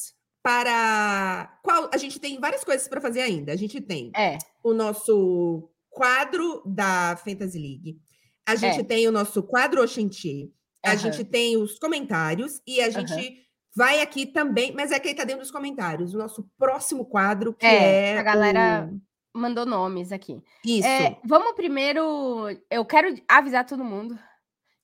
Speaker 3: para qual a gente tem várias coisas para fazer ainda. A gente tem
Speaker 2: é.
Speaker 3: o nosso quadro da Fantasy League. A gente é. tem o nosso quadro Oxenti. A uhum. gente tem os comentários e a gente uhum. vai aqui também, mas é que está dentro dos comentários. O nosso próximo quadro que é,
Speaker 2: é a galera o... mandou nomes aqui.
Speaker 3: Isso. É,
Speaker 2: vamos primeiro, eu quero avisar todo mundo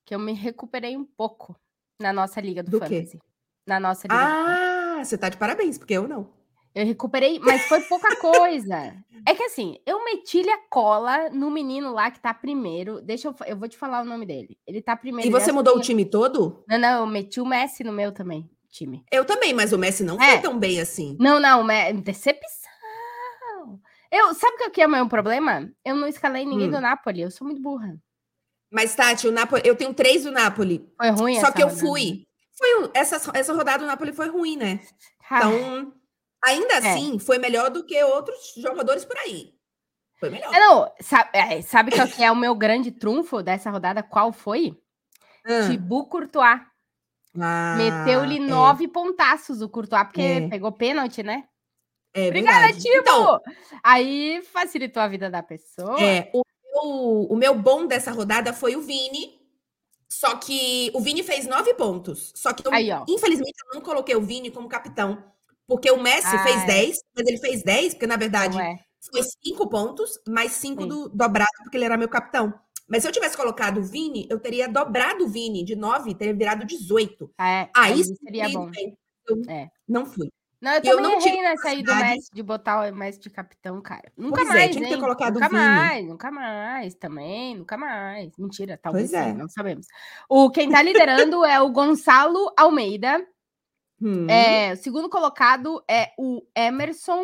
Speaker 2: que eu me recuperei um pouco na nossa liga do, do Fantasy. Quê? Na nossa liga.
Speaker 3: Ah, você tá de parabéns, porque eu não.
Speaker 2: Eu recuperei, mas foi pouca coisa. É que assim, eu meti a cola no menino lá que tá primeiro. Deixa eu, eu vou te falar o nome dele. Ele tá primeiro.
Speaker 3: E você mudou o time todo?
Speaker 2: Não, não, eu meti o Messi no meu também, time.
Speaker 3: Eu também, mas o Messi não é. foi tão bem assim.
Speaker 2: Não, não, decepção. Eu, sabe o que é o meu problema? Eu não escalei ninguém hum. do Napoli, eu sou muito burra.
Speaker 3: Mas, Tati, o Napoli, eu tenho três do Napoli.
Speaker 2: Foi ruim
Speaker 3: Só que eu fui. Foi, essa, essa rodada do Napoli foi ruim, né? Então, ainda é. assim, foi melhor do que outros jogadores por aí. Foi melhor.
Speaker 2: Não, sabe, é, sabe qual que é o meu grande trunfo dessa rodada? Qual foi? Hum. Thibaut Courtois. Ah, Meteu-lhe é. nove pontaços o Courtois, porque é. pegou pênalti, né?
Speaker 3: É Obrigada, Tibo! Então,
Speaker 2: Aí facilitou a vida da pessoa.
Speaker 3: É, o, o, o meu bom dessa rodada foi o Vini, só que o Vini fez nove pontos. Só que, eu, Aí, infelizmente, eu não coloquei o Vini como capitão. Porque o Messi ah, fez é. dez, mas ele fez dez, porque na verdade é. foi cinco pontos, mais cinco do dobrado, porque ele era meu capitão. Mas se eu tivesse colocado o Vini, eu teria dobrado o Vini de nove, teria virado 18.
Speaker 2: É, aí seria bom.
Speaker 3: Eu é. não fui.
Speaker 2: Não, eu eu não errei nessa aí do Messi, de botar o Messi de capitão, cara. Nunca pois é, mais, é, tinha que ter colocado nunca mais, nunca mais, também, nunca mais. Mentira, talvez pois é. não sabemos. O, quem tá liderando é o Gonçalo Almeida. Hum. É, o segundo colocado é o Emerson.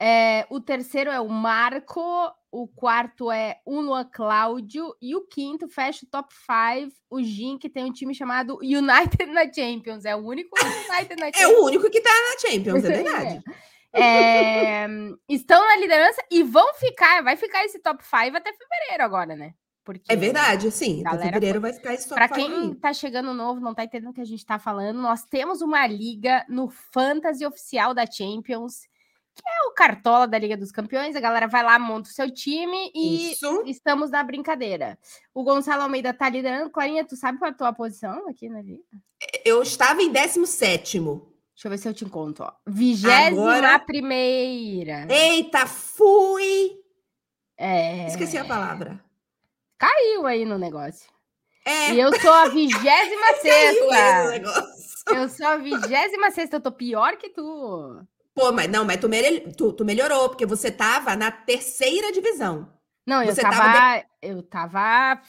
Speaker 2: É, o terceiro é o Marco o quarto é o Luan Cláudio e o quinto fecha o top 5, o Jim, que tem um time chamado United na Champions. É o único United na Champions.
Speaker 3: É o único que tá na Champions, é verdade.
Speaker 2: É, estão na liderança e vão ficar, vai ficar esse top 5 até fevereiro agora, né?
Speaker 3: Porque é verdade, sim. Até fevereiro vai ficar esse top
Speaker 2: Para quem tá chegando novo, não tá entendendo o que a gente tá falando, nós temos uma liga no Fantasy oficial da Champions que é o cartola da Liga dos Campeões. A galera vai lá, monta o seu time e Isso. estamos na brincadeira. O Gonçalo Almeida tá liderando. Clarinha, tu sabe qual é a tua posição aqui na Liga?
Speaker 3: Eu estava em 17.
Speaker 2: Deixa eu ver se eu te encontro. Ó. Vigésima Agora... primeira.
Speaker 3: Eita, fui!
Speaker 2: É...
Speaker 3: Esqueci a palavra.
Speaker 2: Caiu aí no negócio. É. E eu sou a vigésima sexta. Eu sou a vigésima sexta. Eu tô pior que tu.
Speaker 3: Pô, mas não, mas tu, tu, tu melhorou, porque você tava na terceira divisão.
Speaker 2: Não, eu tava, tava de... Eu tava.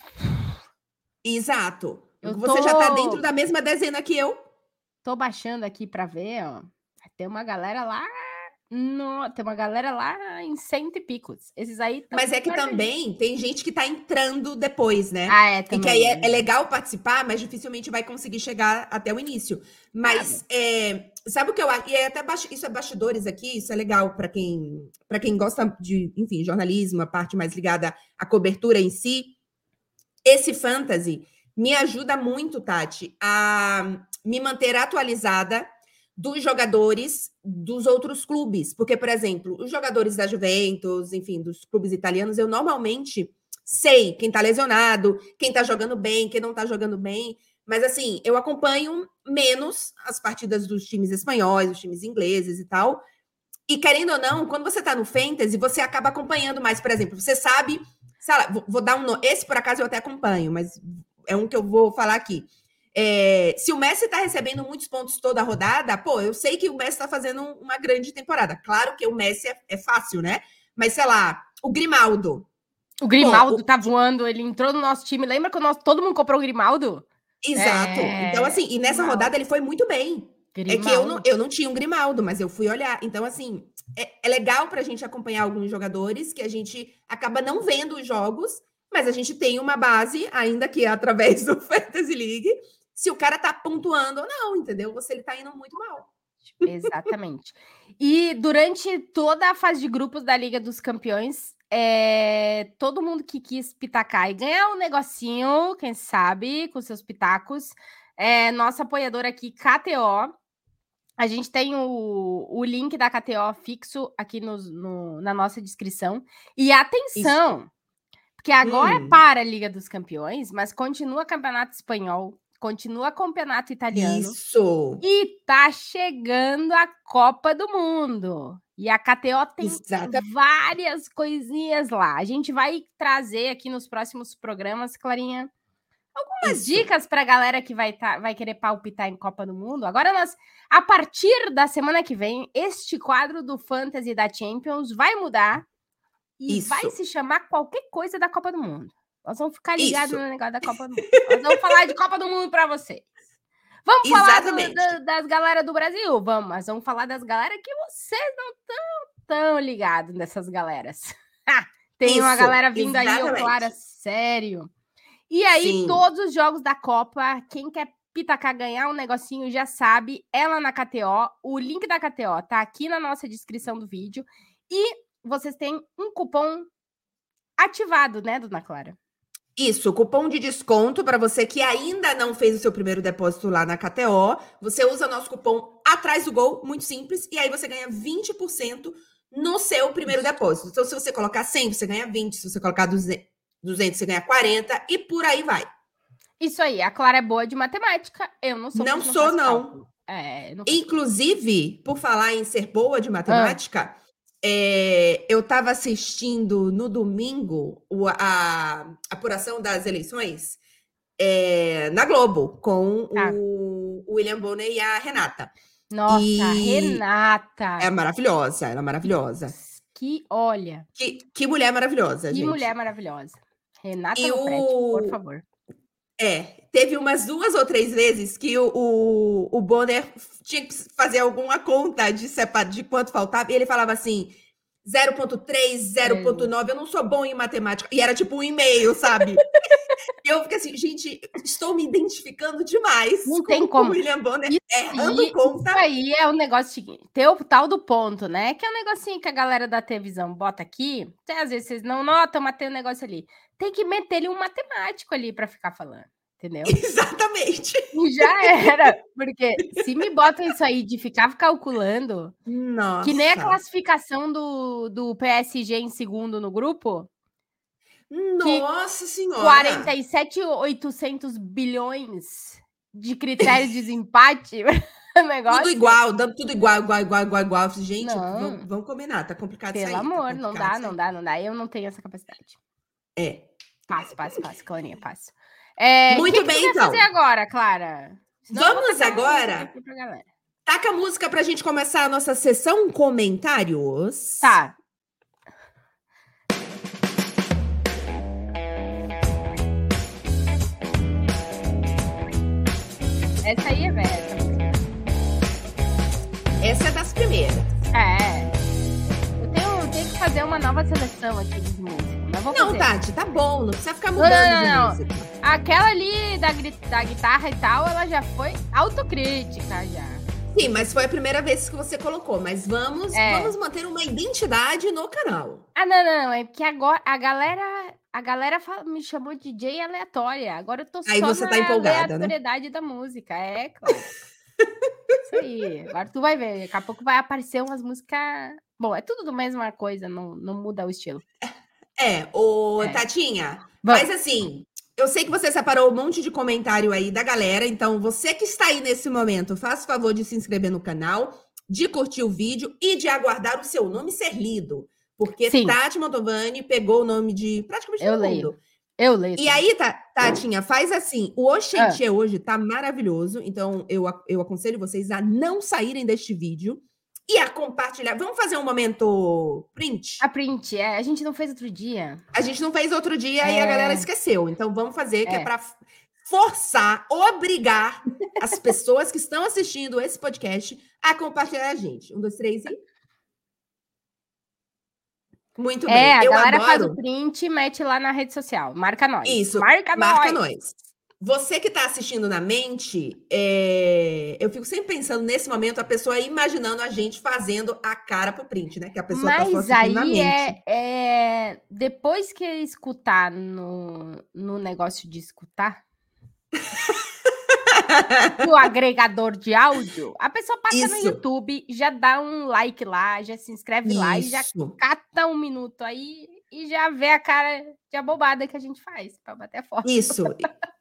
Speaker 3: Exato. Eu você tô... já tá dentro da mesma dezena que eu.
Speaker 2: Tô baixando aqui para ver, ó. Tem uma galera lá no, tem uma galera lá em cento e picos. Esses aí.
Speaker 3: Mas é que também tem gente que tá entrando depois, né?
Speaker 2: Ah, é, também.
Speaker 3: E que aí é, é legal participar, mas dificilmente vai conseguir chegar até o início. Mas é, sabe o que eu acho? E é até isso é bastidores aqui, isso é legal para quem para quem gosta de, enfim, jornalismo, a parte mais ligada à cobertura em si. Esse fantasy me ajuda muito, Tati, a me manter atualizada dos jogadores dos outros clubes. Porque, por exemplo, os jogadores da Juventus, enfim, dos clubes italianos, eu normalmente sei quem tá lesionado, quem tá jogando bem, quem não tá jogando bem. Mas assim, eu acompanho menos as partidas dos times espanhóis, dos times ingleses e tal. E querendo ou não, quando você tá no Fantasy, você acaba acompanhando mais. Por exemplo, você sabe. Lá, vou, vou, dar um. Esse, por acaso, eu até acompanho, mas é um que eu vou falar aqui. É, se o Messi está recebendo muitos pontos toda a rodada, pô, eu sei que o Messi está fazendo uma grande temporada. Claro que o Messi é, é, fácil, né? Mas sei lá, o Grimaldo.
Speaker 2: O Grimaldo pô, tá voando, ele entrou no nosso time. Lembra que nosso, todo mundo comprou o Grimaldo?
Speaker 3: Exato. É... Então, assim, e nessa Grimaldo. rodada ele foi muito bem. Grimaldo. É que eu não, eu não tinha um Grimaldo, mas eu fui olhar. Então, assim, é, é legal para a gente acompanhar alguns jogadores que a gente acaba não vendo os jogos, mas a gente tem uma base, ainda que é através do Fantasy League, se o cara tá pontuando ou não, entendeu? Ou se ele tá indo muito mal.
Speaker 2: Exatamente. E durante toda a fase de grupos da Liga dos Campeões, é, todo mundo que quis pitacar e ganhar um negocinho, quem sabe, com seus pitacos, é, nossa apoiadora aqui, KTO. A gente tem o, o link da KTO fixo aqui no, no na nossa descrição. E atenção! Isso. Porque agora hum. é para a Liga dos Campeões, mas continua Campeonato Espanhol, continua campeonato italiano.
Speaker 3: Isso.
Speaker 2: E tá chegando a Copa do Mundo. E a KTO tem várias coisinhas lá. A gente vai trazer aqui nos próximos programas, Clarinha, algumas Isso. dicas para a galera que vai, tá, vai querer palpitar em Copa do Mundo. Agora nós, a partir da semana que vem, este quadro do Fantasy da Champions vai mudar e Isso. vai se chamar qualquer coisa da Copa do Mundo. Nós vamos ficar ligados no negócio da Copa do Mundo. Nós vamos falar de Copa do Mundo para vocês. Vamos falar do, do, das galera do Brasil? Vamos, mas vamos falar das galera que vocês não estão tão ligados nessas galeras. Tem Isso, uma galera vindo exatamente. aí, ô Clara, sério. E aí, Sim. todos os jogos da Copa, quem quer pitacar ganhar um negocinho já sabe, ela na KTO. O link da KTO tá aqui na nossa descrição do vídeo. E vocês têm um cupom ativado, né, dona Clara?
Speaker 3: Isso, cupom de desconto para você que ainda não fez o seu primeiro depósito lá na KTO. Você usa nosso cupom atrás do gol, muito simples, e aí você ganha 20% no seu primeiro depósito. Então, se você colocar 100, você ganha 20, se você colocar 200, você ganha 40 e por aí vai.
Speaker 2: Isso aí, a Clara é boa de matemática, eu não sou.
Speaker 3: Não sou, não. É, não Inclusive, por falar em ser boa de matemática, ah. É, eu estava assistindo no domingo o, a, a apuração das eleições é, na Globo com ah. o, o, William Bonner e a Renata.
Speaker 2: Nossa, e Renata!
Speaker 3: É maravilhosa, ela é maravilhosa.
Speaker 2: Que, olha.
Speaker 3: Que, que mulher maravilhosa,
Speaker 2: que
Speaker 3: gente.
Speaker 2: Que mulher maravilhosa. Renata e o... por favor.
Speaker 3: É, teve umas duas ou três vezes que o, o, o Bonner tinha que fazer alguma conta de, de quanto faltava, e ele falava assim: 0.3, 0.9, eu não sou bom em matemática. E era tipo um e-mail, sabe? e eu fiquei assim, gente, estou me identificando demais.
Speaker 2: Não tem como.
Speaker 3: O William Bonner isso, errando conta.
Speaker 2: Isso aí é o um negócio seguinte: ter o tal do ponto, né? Que é um negocinho que a galera da televisão bota aqui. Às vezes vocês não notam, mas tem um negócio ali tem que meter ele um matemático ali para ficar falando. Entendeu?
Speaker 3: Exatamente.
Speaker 2: Já era. Porque se me botam isso aí de ficar calculando,
Speaker 3: Nossa.
Speaker 2: que nem a classificação do, do PSG em segundo no grupo.
Speaker 3: Nossa Senhora!
Speaker 2: 47,800 bilhões de critérios de desempate.
Speaker 3: Negócio. Tudo igual, dando tudo igual, igual, igual, igual, igual. Gente, vamos, vamos, combinar, tá complicado
Speaker 2: Pelo
Speaker 3: sair, tá
Speaker 2: amor, tá não dá, não dá, não dá. Eu não tenho essa capacidade.
Speaker 3: É.
Speaker 2: Passo, passo, passo, Clarinha, passo. É,
Speaker 3: Muito que bem, que então.
Speaker 2: fazer agora, Clara?
Speaker 3: Senão Vamos agora. Taca a música para a gente começar a nossa sessão comentários.
Speaker 2: Tá. Essa aí é velha.
Speaker 3: Essa é das primeiras.
Speaker 2: É. fazer uma nova seleção aqui de música.
Speaker 3: Não, não Tati, tá bom, não precisa ficar mudando não, não, não.
Speaker 2: Aquela ali da, da guitarra e tal, ela já foi autocrítica já.
Speaker 3: Sim, mas foi a primeira vez que você colocou. Mas vamos, é. vamos manter uma identidade no canal.
Speaker 2: Ah, não, não. É que agora a galera, a galera fala, me chamou de DJ aleatória. Agora eu tô
Speaker 3: Aí
Speaker 2: só
Speaker 3: você
Speaker 2: na
Speaker 3: tá empolgada,
Speaker 2: né? aleatoriedade
Speaker 3: né?
Speaker 2: da música. É, claro. Isso aí. Agora tu vai ver. Daqui a pouco vai aparecer umas músicas. Bom, é tudo do mesma coisa, não, não muda o estilo.
Speaker 3: É, o é. Tatinha, Vamos. mas assim, eu sei que você separou um monte de comentário aí da galera, então você que está aí nesse momento, faça o favor de se inscrever no canal, de curtir o vídeo e de aguardar o seu nome ser lido. Porque Sim. Tati Mantovani pegou o nome de praticamente
Speaker 2: eu
Speaker 3: todo
Speaker 2: leio.
Speaker 3: mundo.
Speaker 2: Eu leio.
Speaker 3: E aí, Tatinha, faz assim. O Oxente ah. hoje tá maravilhoso, então eu, eu aconselho vocês a não saírem deste vídeo e a compartilhar. Vamos fazer um momento print?
Speaker 2: A print, é. A gente não fez outro dia.
Speaker 3: A gente não fez outro dia é. e a galera esqueceu. Então vamos fazer, que é, é para forçar, obrigar as pessoas que estão assistindo esse podcast a compartilhar a gente. Um, dois, três e. Muito bem.
Speaker 2: É, a eu galera adoro... faz o print e mete lá na rede social. Marca nós.
Speaker 3: Isso. Marca, marca nós. nós. Você que está assistindo na mente, é... eu fico sempre pensando nesse momento a pessoa imaginando a gente fazendo a cara pro print, né? Que a pessoa
Speaker 2: tá Mas tá aí na mente. É, é depois que escutar no, no negócio de escutar. o agregador de áudio, a pessoa passa Isso. no YouTube, já dá um like lá, já se inscreve Isso. lá e já cata um minuto aí e já vê a cara de abobada que a gente faz para bater a foto.
Speaker 3: Isso,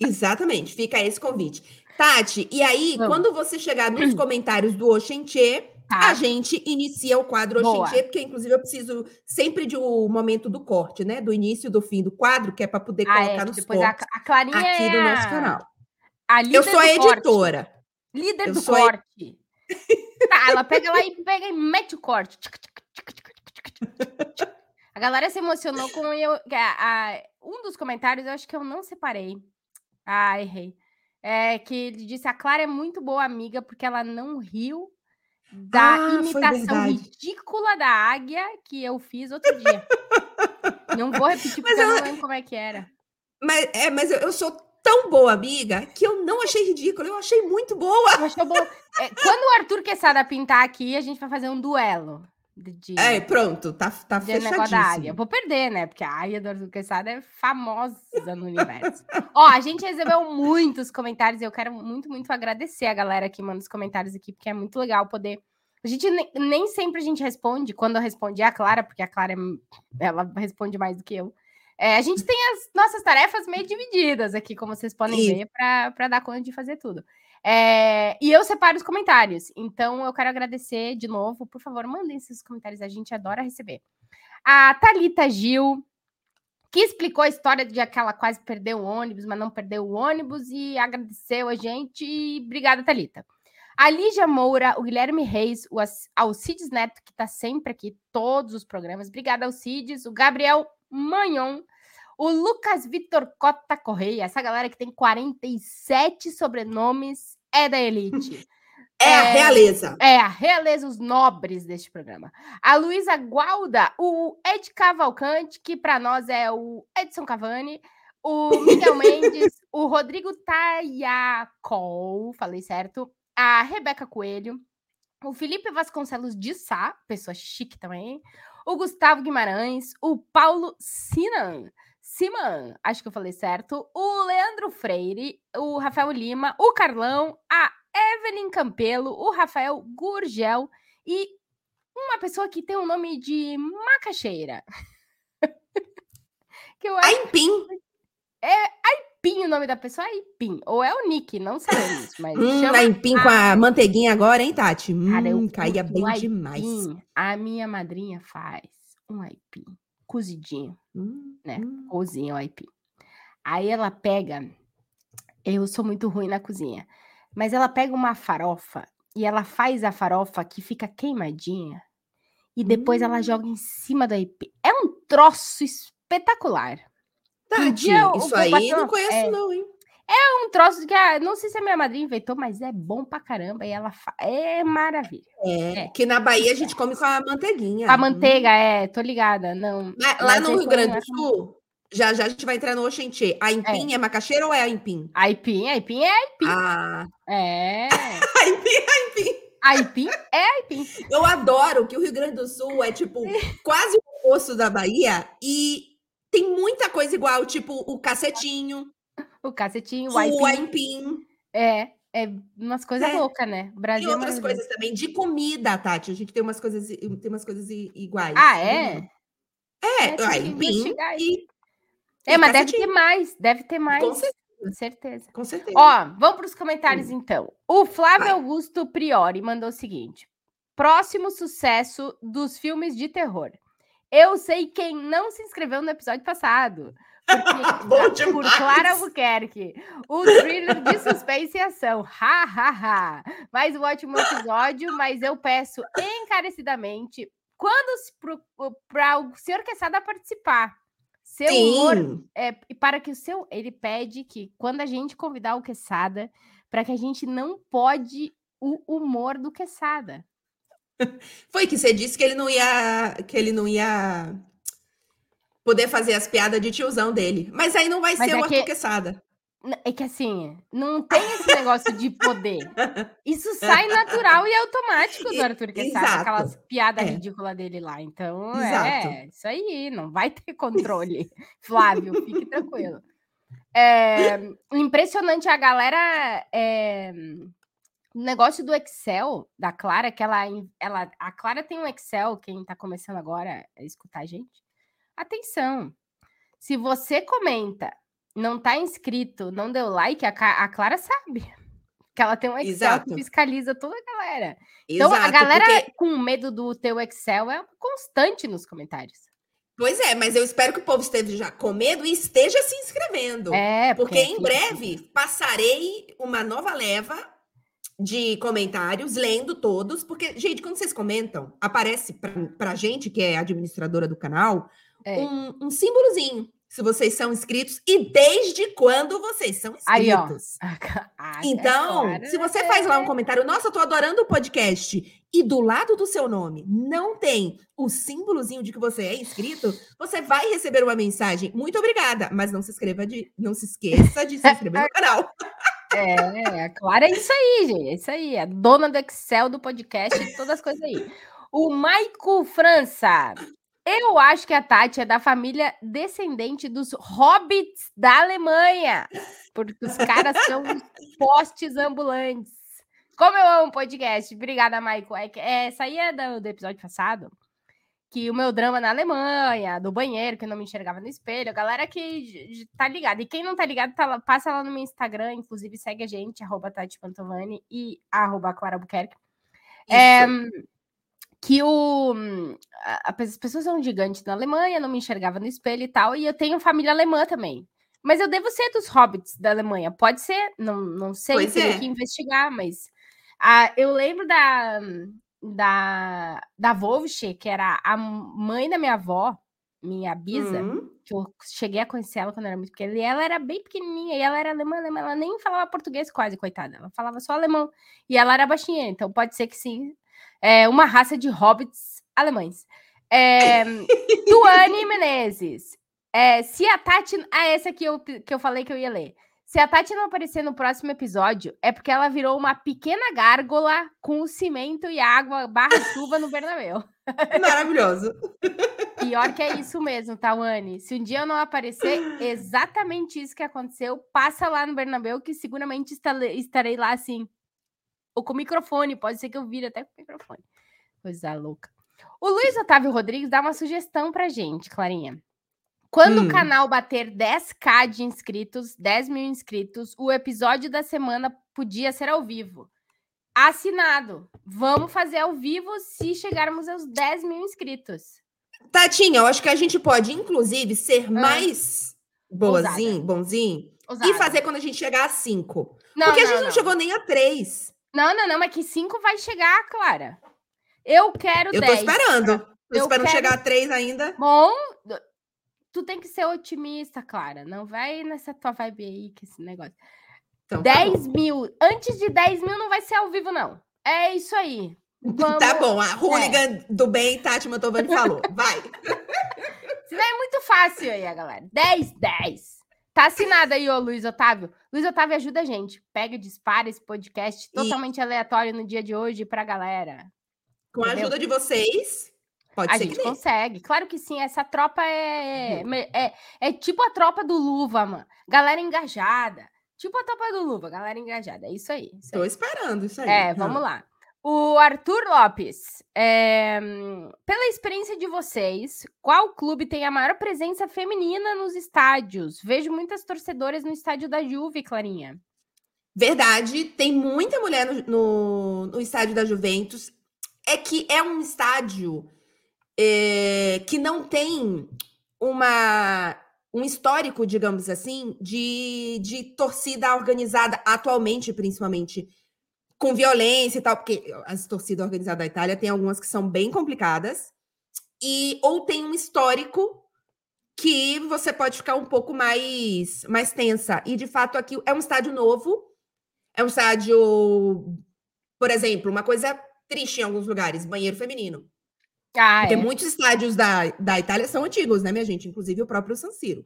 Speaker 3: exatamente. Fica esse convite. Tati, e aí, Vamos. quando você chegar nos comentários do Oxenchê, tá. a gente inicia o quadro Oxenchê, porque inclusive eu preciso sempre de um momento do corte, né? Do início do fim do quadro, que é para poder ah, é, colocar é, nos cortes a, a Clarinha aqui é do nosso canal. A eu sou a editora.
Speaker 2: Corte. Líder eu do corte. A... tá, ela pega lá e pega e mete o corte. A galera se emocionou com eu. A, a, um dos comentários, eu acho que eu não separei. Ah, errei. É que ele disse: a Clara é muito boa amiga porque ela não riu da ah, imitação ridícula da águia que eu fiz outro dia. não vou repetir porque eu não lembro como é que era.
Speaker 3: Mas, é, mas eu, eu sou tão boa amiga que eu não achei ridículo, eu achei muito boa.
Speaker 2: Achou bom. É, quando o Arthur Quesada pintar aqui, a gente vai fazer um duelo. De,
Speaker 3: é, pronto, tá, tá fechadíssimo. da
Speaker 2: águia. Vou perder, né? Porque a águia do Arthur Quesada é famosa no universo. Ó, a gente recebeu muitos comentários e eu quero muito, muito agradecer a galera que manda os comentários aqui, porque é muito legal poder... A gente nem, nem sempre a gente responde, quando eu respondi a Clara, porque a Clara, ela responde mais do que eu. É, a gente tem as nossas tarefas meio divididas aqui, como vocês podem ver, para dar conta de fazer tudo. É, e eu separo os comentários. Então, eu quero agradecer de novo. Por favor, mandem esses comentários, a gente adora receber. A Talita Gil, que explicou a história de que ela quase perdeu o ônibus, mas não perdeu o ônibus, e agradeceu a gente. Obrigada, Talita. A Lígia Moura, o Guilherme Reis, o Alcides Neto, que está sempre aqui, todos os programas. Obrigada, Alcides. O Gabriel Manhon, o Lucas Vitor Cota Correia, essa galera que tem 47 sobrenomes, é da elite.
Speaker 3: É, é, a realeza.
Speaker 2: É a realeza, os nobres deste programa. A Luísa Gualda, o Ed Cavalcante, que para nós é o Edson Cavani, o Miguel Mendes, o Rodrigo Tayacol, falei certo, a Rebeca Coelho, o Felipe Vasconcelos de Sá, pessoa chique também, o Gustavo Guimarães, o Paulo Sinan, Siman, acho que eu falei certo, o Leandro Freire, o Rafael Lima, o Carlão, a Evelyn Campelo, o Rafael Gurgel e uma pessoa que tem o um nome de macaxeira.
Speaker 3: que eu. Aipim.
Speaker 2: É Aipim o nome da pessoa, é Aipim. Ou é o Nick, não sabemos, mas
Speaker 3: hum, chama... Aipim a... com a manteiguinha agora, hein, Tati? Hum, Cara, eu caía bem aipim. demais.
Speaker 2: A minha madrinha faz um aipim cozidinho, hum, né? Hum. Cozinha o aipim. Aí ela pega... Eu sou muito ruim na cozinha. Mas ela pega uma farofa e ela faz a farofa que fica queimadinha e depois hum. ela joga em cima do aipim. É um troço espetacular.
Speaker 3: Tati, um isso aí eu não conheço, é, não, hein?
Speaker 2: É um troço que a, não sei se a minha madrinha inventou, mas é bom pra caramba. E ela fa... é maravilha.
Speaker 3: É, é, que na Bahia a gente come com a manteiguinha.
Speaker 2: A manteiga, é, tô ligada. Não,
Speaker 3: lá, lá no Rio Grande do Sul, já já a gente vai entrar no Oxenchê. A Impim é. é macaxeira ou é a Impim?
Speaker 2: A Impim, a Impim é a Impim.
Speaker 3: Ah.
Speaker 2: É.
Speaker 3: a Impim é a.
Speaker 2: Aipim é aipim.
Speaker 3: Eu adoro que o Rio Grande do Sul é tipo quase o oposto da Bahia e tem muita coisa igual, tipo o cacetinho.
Speaker 2: O cacetinho,
Speaker 3: o aipim.
Speaker 2: É. é umas coisas é. loucas, né?
Speaker 3: Brasil e é outras coisas também de comida, Tati. A gente tem umas coisas, tem umas coisas iguais.
Speaker 2: Ah, é?
Speaker 3: É, é aí, bem,
Speaker 2: e, é, mas deve ter mais, deve ter mais.
Speaker 3: Com certeza.
Speaker 2: Com certeza.
Speaker 3: Com certeza.
Speaker 2: Ó, vamos para os comentários então. O Flávio Vai. Augusto Priori mandou o seguinte: próximo sucesso dos filmes de terror. Eu sei quem não se inscreveu no episódio passado. Porque, por Clara Albuquerque. O thriller de suspense e ação. Ha, ha, ha. Mais um ótimo episódio, mas eu peço encarecidamente quando para o senhor Quesada participar. Seu Sim. humor é para que o seu ele pede que quando a gente convidar o Quesada, para que a gente não pode o humor do Quesada.
Speaker 3: Foi que você disse que ele não ia que ele não ia poder fazer as piadas de tiozão dele. Mas aí não vai Mas ser é o Arthur Quesada.
Speaker 2: É que assim, não tem esse negócio de poder. Isso sai natural e automático do Arthur Quesada, aquelas piadas é. ridículas dele lá. Então, é Exato. é isso aí, não vai ter controle. Flávio, fique tranquilo. É, impressionante a galera. É, o negócio do Excel da Clara, que ela, ela. A Clara tem um Excel, quem está começando agora a escutar a gente. Atenção! Se você comenta, não tá inscrito, não deu like, a, a Clara sabe. Que ela tem um Excel Exato. que fiscaliza toda a galera. Então, Exato, a galera porque... com medo do teu Excel é constante nos comentários.
Speaker 3: Pois é, mas eu espero que o povo esteja com medo e esteja se inscrevendo.
Speaker 2: É,
Speaker 3: porque, porque em breve passarei uma nova leva de comentários, lendo todos, porque, gente, quando vocês comentam, aparece para a gente, que é administradora do canal, é. um, um símbolozinho se vocês são inscritos e desde quando vocês são inscritos. Aí. Ah, então, é se você faz lá um comentário, nossa, eu tô adorando o podcast, e do lado do seu nome não tem o símbolozinho de que você é inscrito, você vai receber uma mensagem. Muito obrigada, mas não se inscreva de, não se esqueça de se inscrever no canal.
Speaker 2: É, a Clara é isso aí, gente. É isso aí. A dona do Excel do podcast e todas as coisas aí. O Maico França. Eu acho que a Tati é da família descendente dos hobbits da Alemanha, porque os caras são postes ambulantes. Como eu amo podcast. Obrigada, Maicon. É, é, essa aí é do, do, episódio passado, que o meu drama na Alemanha, do banheiro, que eu não me enxergava no espelho, a galera que tá ligada. E quem não tá ligado, tá, passa lá no meu Instagram, inclusive segue a gente, arroba Tati Pantovani e arroba Clara Buquerque. É, que o as pessoas são gigantes na Alemanha, não me enxergava no espelho e tal, e eu tenho família alemã também. Mas eu devo ser dos hobbits da Alemanha. Pode ser, não, não sei, pois teria é. que investigar, mas ah, eu lembro da da da Wolfsche, que era a mãe da minha avó, minha bisa, uhum. que eu cheguei a conhecer ela quando eu era muito pequena, e ela era bem pequenininha, e ela era alemã, alemã, ela nem falava português quase, coitada, ela falava só alemão, e ela era baixinha, então pode ser que sim, é, uma raça de hobbits alemães. É, Tuane Menezes. É, se a Tati. Ah, essa aqui eu, que eu falei que eu ia ler. Se a Tati não aparecer no próximo episódio, é porque ela virou uma pequena gárgula com cimento e água barra chuva no Bernabéu.
Speaker 3: Maravilhoso.
Speaker 2: Pior que é isso mesmo, Tawane. Se um dia eu não aparecer, exatamente isso que aconteceu, passa lá no Bernabéu, que seguramente estarei lá assim, ou com o microfone, pode ser que eu vire até com o microfone. Coisa louca. O Luiz Otávio Rodrigues dá uma sugestão pra gente, Clarinha. Quando hum. o canal bater 10k de inscritos, 10 mil inscritos, o episódio da semana podia ser ao vivo. Assinado. Vamos fazer ao vivo se chegarmos aos 10 mil inscritos.
Speaker 3: Tatinha, eu acho que a gente pode, inclusive, ser ah. mais boazinho, bonzinho, Ousada. e fazer quando a gente chegar a 5. Porque não, a gente não, não, chegou nem a 3.
Speaker 2: Não, não, não, mas que 5 vai chegar, Clara. Eu quero 10.
Speaker 3: Eu tô esperando. Tô eu esperando quero... chegar a 3 ainda.
Speaker 2: Bom, tu tem que ser otimista, Clara. Não vai nessa tua vibe aí, que esse negócio. Então, 10 tá mil. Antes de 10 mil não vai ser ao vivo, não. É isso aí.
Speaker 3: Vamos... Tá bom, a hooligan é. do bem, Tati Mantovani falou. Vai.
Speaker 2: Senão é muito fácil aí, galera. 10, 10. Tá assinado aí, ô Luiz Otávio. Luiz Otávio ajuda a gente. Pega e dispara esse podcast totalmente aleatório no dia de hoje pra galera.
Speaker 3: Com Entendeu? a ajuda de vocês, pode
Speaker 2: a
Speaker 3: ser
Speaker 2: gente consegue. Claro que sim. Essa tropa é, uhum. é, é tipo a tropa do Luva, mano. Galera engajada. Tipo a topa do luva, galera engajada. É isso aí. Isso
Speaker 3: Tô
Speaker 2: aí.
Speaker 3: esperando isso aí.
Speaker 2: É, vamos lá. O Arthur Lopes, é, pela experiência de vocês, qual clube tem a maior presença feminina nos estádios? Vejo muitas torcedoras no estádio da Juve, Clarinha.
Speaker 3: Verdade, tem muita mulher no, no, no estádio da Juventus. É que é um estádio é, que não tem uma, um histórico, digamos assim, de, de torcida organizada atualmente, principalmente com violência e tal, porque as torcidas organizadas da Itália tem algumas que são bem complicadas, e ou tem um histórico que você pode ficar um pouco mais, mais tensa. E de fato, aqui é um estádio novo, é um estádio, por exemplo, uma coisa triste em alguns lugares, banheiro feminino. Ah, Porque é. muitos estádios da, da Itália são antigos, né, minha gente? Inclusive o próprio San Siro.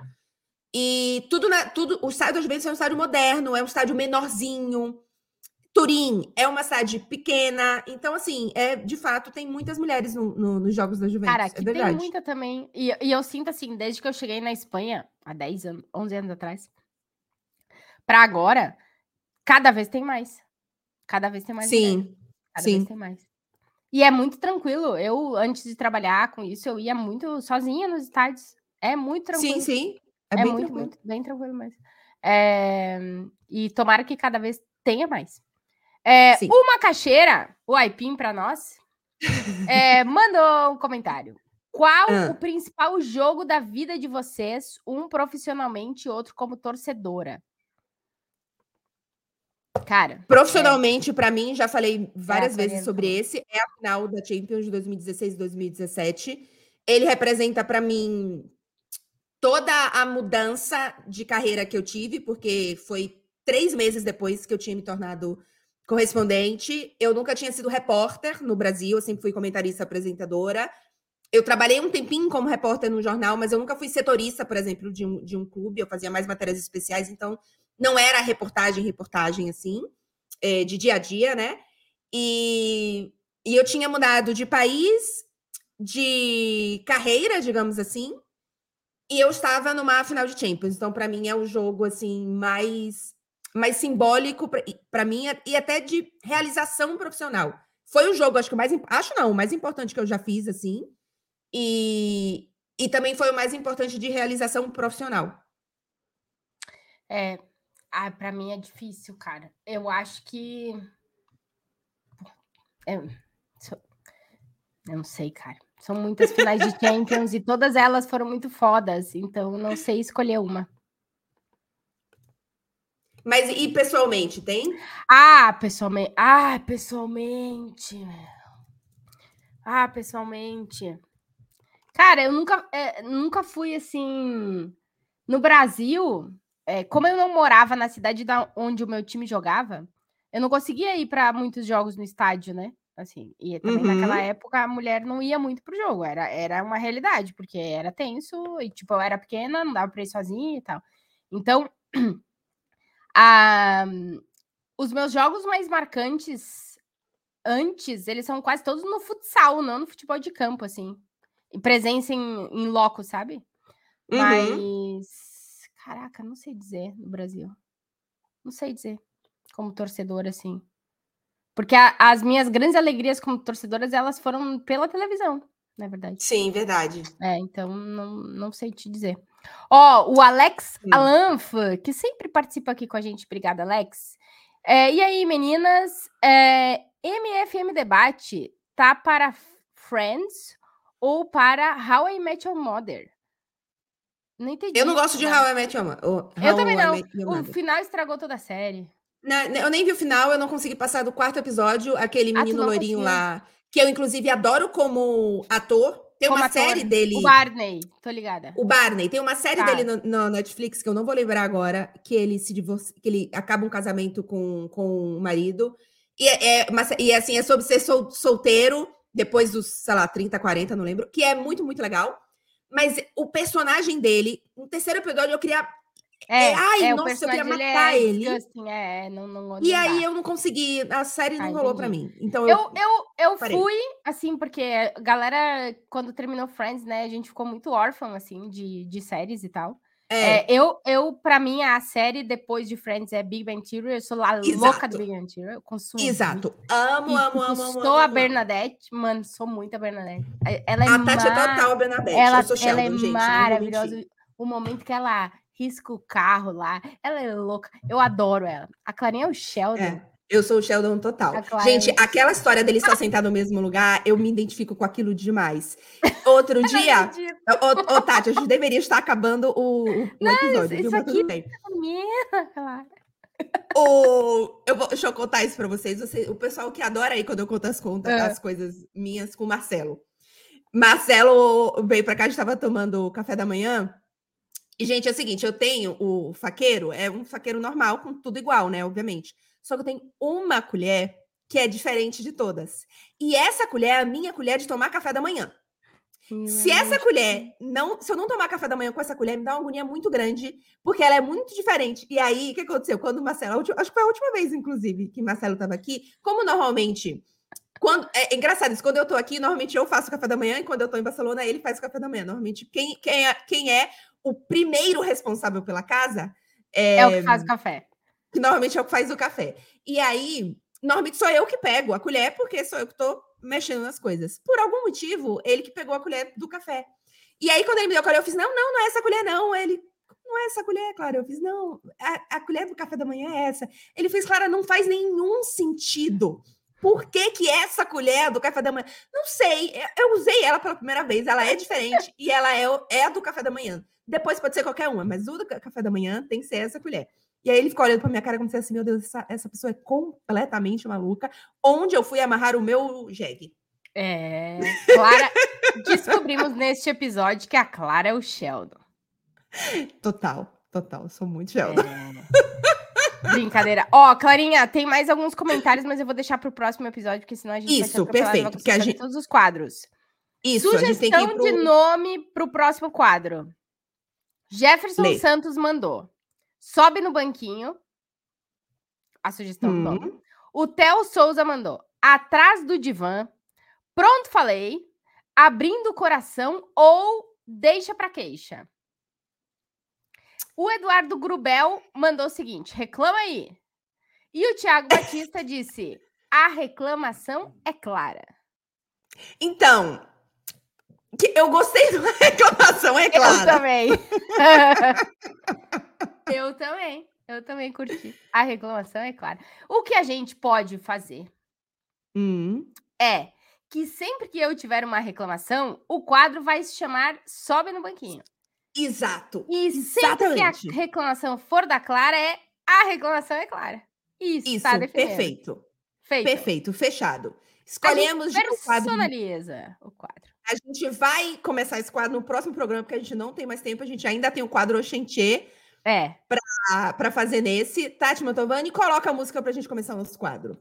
Speaker 3: E tudo, na, tudo o estádio das Juventus é um estádio moderno, é um estádio menorzinho, Turim é uma cidade pequena, então, assim, é de fato, tem muitas mulheres no, no, nos Jogos da Juventus. Cara, é
Speaker 2: tem muita também. E, e, eu sinto, assim, desde que eu cheguei na Espanha, há 10 anos, 11 anos atrás, para agora, cada vez tem mais. Cada vez tem mais.
Speaker 3: Sim. Mulheres.
Speaker 2: Cada
Speaker 3: sim.
Speaker 2: vez tem mais. E é muito tranquilo. Eu, antes de trabalhar com isso, eu ia muito sozinha nos estádios. É muito tranquilo.
Speaker 3: Sim, sim.
Speaker 2: É, é muito, tranquilo. muito, bem tranquilo mesmo. É... E tomara que cada vez tenha mais. É, uma caixeira, o Aipim para nós, é, mandou um comentário. Qual ah. o principal jogo da vida de vocês, um profissionalmente e outro como torcedora? Cara.
Speaker 3: Profissionalmente, é... para mim, já falei várias é, vezes sobre esse, é a final da Champions de 2016 2017. Ele representa para mim toda a mudança de carreira que eu tive, porque foi três meses depois que eu tinha me tornado correspondente. Eu nunca tinha sido repórter no Brasil, eu sempre fui comentarista apresentadora. Eu trabalhei um tempinho como repórter no jornal, mas eu nunca fui setorista, por exemplo, de um, de um clube. Eu fazia mais matérias especiais, então não era reportagem, reportagem assim, é, de dia a dia, né? E, e eu tinha mudado de país, de carreira, digamos assim, e eu estava numa final de Champions. Então, para mim, é o jogo assim mais mais simbólico para mim e até de realização profissional. Foi o jogo, acho que o mais acho não, o mais importante que eu já fiz assim. E, e também foi o mais importante de realização profissional.
Speaker 2: É, ah, para mim é difícil, cara. Eu acho que é, eu não sei, cara. São muitas finais de Champions e todas elas foram muito fodas, então não sei escolher uma.
Speaker 3: Mas e pessoalmente, tem?
Speaker 2: Ah, pessoalmente. Ah, pessoalmente. Ah, pessoalmente. Cara, eu nunca, é, nunca fui assim. No Brasil, é, como eu não morava na cidade da, onde o meu time jogava, eu não conseguia ir para muitos jogos no estádio, né? Assim, e também uhum. naquela época a mulher não ia muito pro jogo, era, era uma realidade, porque era tenso, e tipo, eu era pequena, não dava pra ir sozinha e tal. Então, Ah, os meus jogos mais marcantes antes, eles são quase todos no futsal, não no futebol de campo, assim. E presença em, em loco, sabe? Uhum. Mas, caraca, não sei dizer no Brasil. Não sei dizer como torcedor, assim. Porque a, as minhas grandes alegrias como torcedoras, elas foram pela televisão, na é verdade.
Speaker 3: Sim, verdade.
Speaker 2: É, então não, não sei te dizer. Ó, o Alex Sim. Alanf, que sempre participa aqui com a gente. Obrigada, Alex. É, e aí, meninas? É, MFM Debate tá para Friends ou para How I Met Your Mother?
Speaker 3: Não entendi. Eu não gosto de How I Met Your Mother.
Speaker 2: Eu também não. O final estragou toda a série.
Speaker 3: Não, eu nem vi o final, eu não consegui passar do quarto episódio, aquele ah, menino ah, loirinho lá, que eu inclusive adoro como ator. Tem uma série dele.
Speaker 2: O Barney, tô ligada.
Speaker 3: O Barney. Tem uma série tá. dele no, no, Netflix que eu não vou lembrar agora, que ele se divorcia, que ele acaba um casamento com, com o marido. E é, é uma, e assim, é sobre ser sol, solteiro depois dos, sei lá, 30, 40, não lembro, que é muito, muito legal. Mas o personagem dele, no terceiro episódio, eu queria é, é, ai, é, nossa, eu queria matar é, ele.
Speaker 2: Assim, é, não, não,
Speaker 3: e aí eu não consegui, a série não ai, rolou para mim. Então
Speaker 2: eu eu, eu, eu fui assim porque galera quando terminou Friends, né, a gente ficou muito órfão assim de, de séries e tal. É. é. eu, eu para mim, a série depois de Friends é Big Bang Theory. Eu sou lá Exato. louca do Big Bang Theory. Eu consumo.
Speaker 3: Exato. Amo, amo, amo, amo.
Speaker 2: Sou a Bernadette, mano, sou muito a Bernadette. Ela é
Speaker 3: a Tati mar... é total a Bernadette. Ela, eu sou Sheldon, ela é gente,
Speaker 2: maravilhosa. O momento que ela risca o carro lá, ela é louca. Eu adoro ela. A Clarinha é o Sheldon. É.
Speaker 3: Eu sou o Sheldon total. Gente, aquela história dele só sentar no mesmo lugar, eu me identifico com aquilo demais. Outro dia. Ô, ô, Tati, a gente deveria estar acabando o, o Não, episódio. Isso,
Speaker 2: isso aqui bem. É claro.
Speaker 3: O, eu vou, deixa eu contar isso para vocês. Você, o pessoal que adora aí quando eu conto as contas, é. as coisas minhas com o Marcelo. Marcelo veio para cá, a gente estava tomando café da manhã. E, gente, é o seguinte: eu tenho o faqueiro, é um faqueiro normal, com tudo igual, né? Obviamente. Só que eu tenho uma colher que é diferente de todas. E essa colher é a minha colher de tomar café da manhã. Se essa colher não, se eu não tomar café da manhã com essa colher, me dá uma agonia muito grande, porque ela é muito diferente. E aí, o que aconteceu? Quando o Marcelo, acho que foi a última vez, inclusive, que o Marcelo estava aqui, como normalmente. Quando, é, é, engraçado isso, quando eu tô aqui, normalmente eu faço café da manhã, e quando eu tô em Barcelona, ele faz o café da manhã. Normalmente, quem, quem, é, quem é o primeiro responsável pela casa
Speaker 2: é, é o que faz o café
Speaker 3: que normalmente é o que faz o café. E aí, normalmente sou eu que pego a colher, porque sou eu que estou mexendo nas coisas. Por algum motivo, ele que pegou a colher do café. E aí, quando ele me deu a colher, eu fiz: não, não, não é essa colher, não. Ele, não é essa colher, Clara. Eu fiz: não, a, a colher do café da manhã é essa. Ele fez: Clara, não faz nenhum sentido. Por que, que essa colher do café da manhã? Não sei. Eu usei ela pela primeira vez. Ela é diferente e ela é, é a do café da manhã. Depois pode ser qualquer uma, mas o do café da manhã tem que ser essa colher. E aí ele ficou olhando pra minha cara como se assim, meu Deus, essa, essa pessoa é completamente maluca. Onde eu fui amarrar o meu jegue?
Speaker 2: É, Clara, descobrimos neste episódio que a Clara é o Sheldon.
Speaker 3: Total, total, sou muito Sheldon.
Speaker 2: É... Brincadeira. Ó, oh, Clarinha, tem mais alguns comentários, mas eu vou deixar para o próximo episódio, porque senão a gente
Speaker 3: Isso, vai perfeito,
Speaker 2: que a gente todos os quadros.
Speaker 3: Isso,
Speaker 2: Sugestão pro... de nome para o próximo quadro. Jefferson Lê. Santos mandou. Sobe no banquinho. A sugestão hum. O Theo Souza mandou. Atrás do divã. Pronto, falei. Abrindo o coração ou deixa para queixa. O Eduardo Grubel mandou o seguinte: reclama aí. E o Tiago Batista disse: a reclamação é clara.
Speaker 3: Então, eu gostei da reclamação, é clara.
Speaker 2: Eu também. Eu também. Eu também curti. A reclamação é clara. O que a gente pode fazer
Speaker 3: hum.
Speaker 2: é que sempre que eu tiver uma reclamação, o quadro vai se chamar Sobe no Banquinho.
Speaker 3: Exato.
Speaker 2: E sempre que a reclamação for da Clara, é a reclamação é clara. Isso,
Speaker 3: Isso tá perfeito.
Speaker 2: Feito.
Speaker 3: Perfeito, fechado. Escolhemos
Speaker 2: personaliza o quadro.
Speaker 3: A gente vai começar esse quadro no próximo programa, porque a gente não tem mais tempo. A gente ainda tem o quadro Oxentê
Speaker 2: é.
Speaker 3: Para fazer nesse. Tati Mantovani, coloca a música para a gente começar o nosso quadro.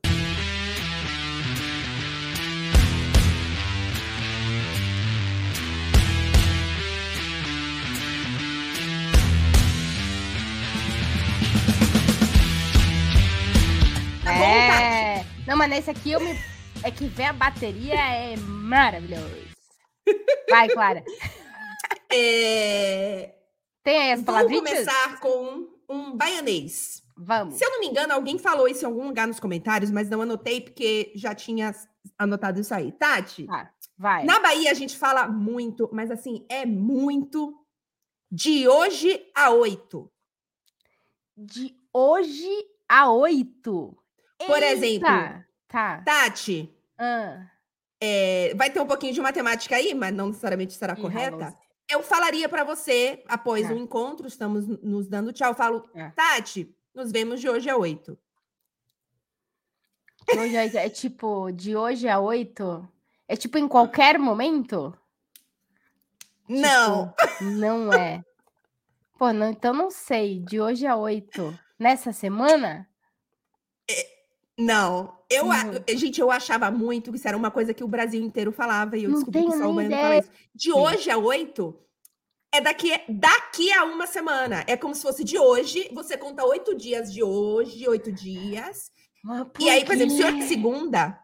Speaker 2: Tá é... Não, mas nesse aqui eu me. É que ver a bateria é maravilhoso. Vai, Clara.
Speaker 3: É...
Speaker 2: Tem aí as?
Speaker 3: Vamos começar com um baianês.
Speaker 2: Vamos.
Speaker 3: Se eu não me engano, alguém falou isso em algum lugar nos comentários, mas não anotei porque já tinha anotado isso aí. Tati,
Speaker 2: ah, vai.
Speaker 3: na Bahia a gente fala muito, mas assim, é muito de hoje a oito.
Speaker 2: De hoje a oito?
Speaker 3: Por Eita. exemplo,
Speaker 2: tá.
Speaker 3: Tati,
Speaker 2: ah.
Speaker 3: É, vai ter um pouquinho de matemática aí, mas não necessariamente Ih, correta eu falaria para você, após é. o encontro, estamos nos dando tchau, eu falo, é. Tati, nos vemos de hoje a oito.
Speaker 2: Hoje é, é, tipo, de hoje a oito? É tipo em qualquer momento?
Speaker 3: Não.
Speaker 2: Tipo, não é. Pô, não, então não sei. De hoje a oito. Nessa semana?
Speaker 3: É, não. Eu, uhum. gente, eu achava muito que isso era uma coisa que o Brasil inteiro falava e eu não descobri que só o Baiano fala isso. De Sim. hoje a oito, é daqui, daqui a uma semana. É como se fosse de hoje. Você conta oito dias de hoje, oito dias. Ah, e aí, por exemplo, se hoje é segunda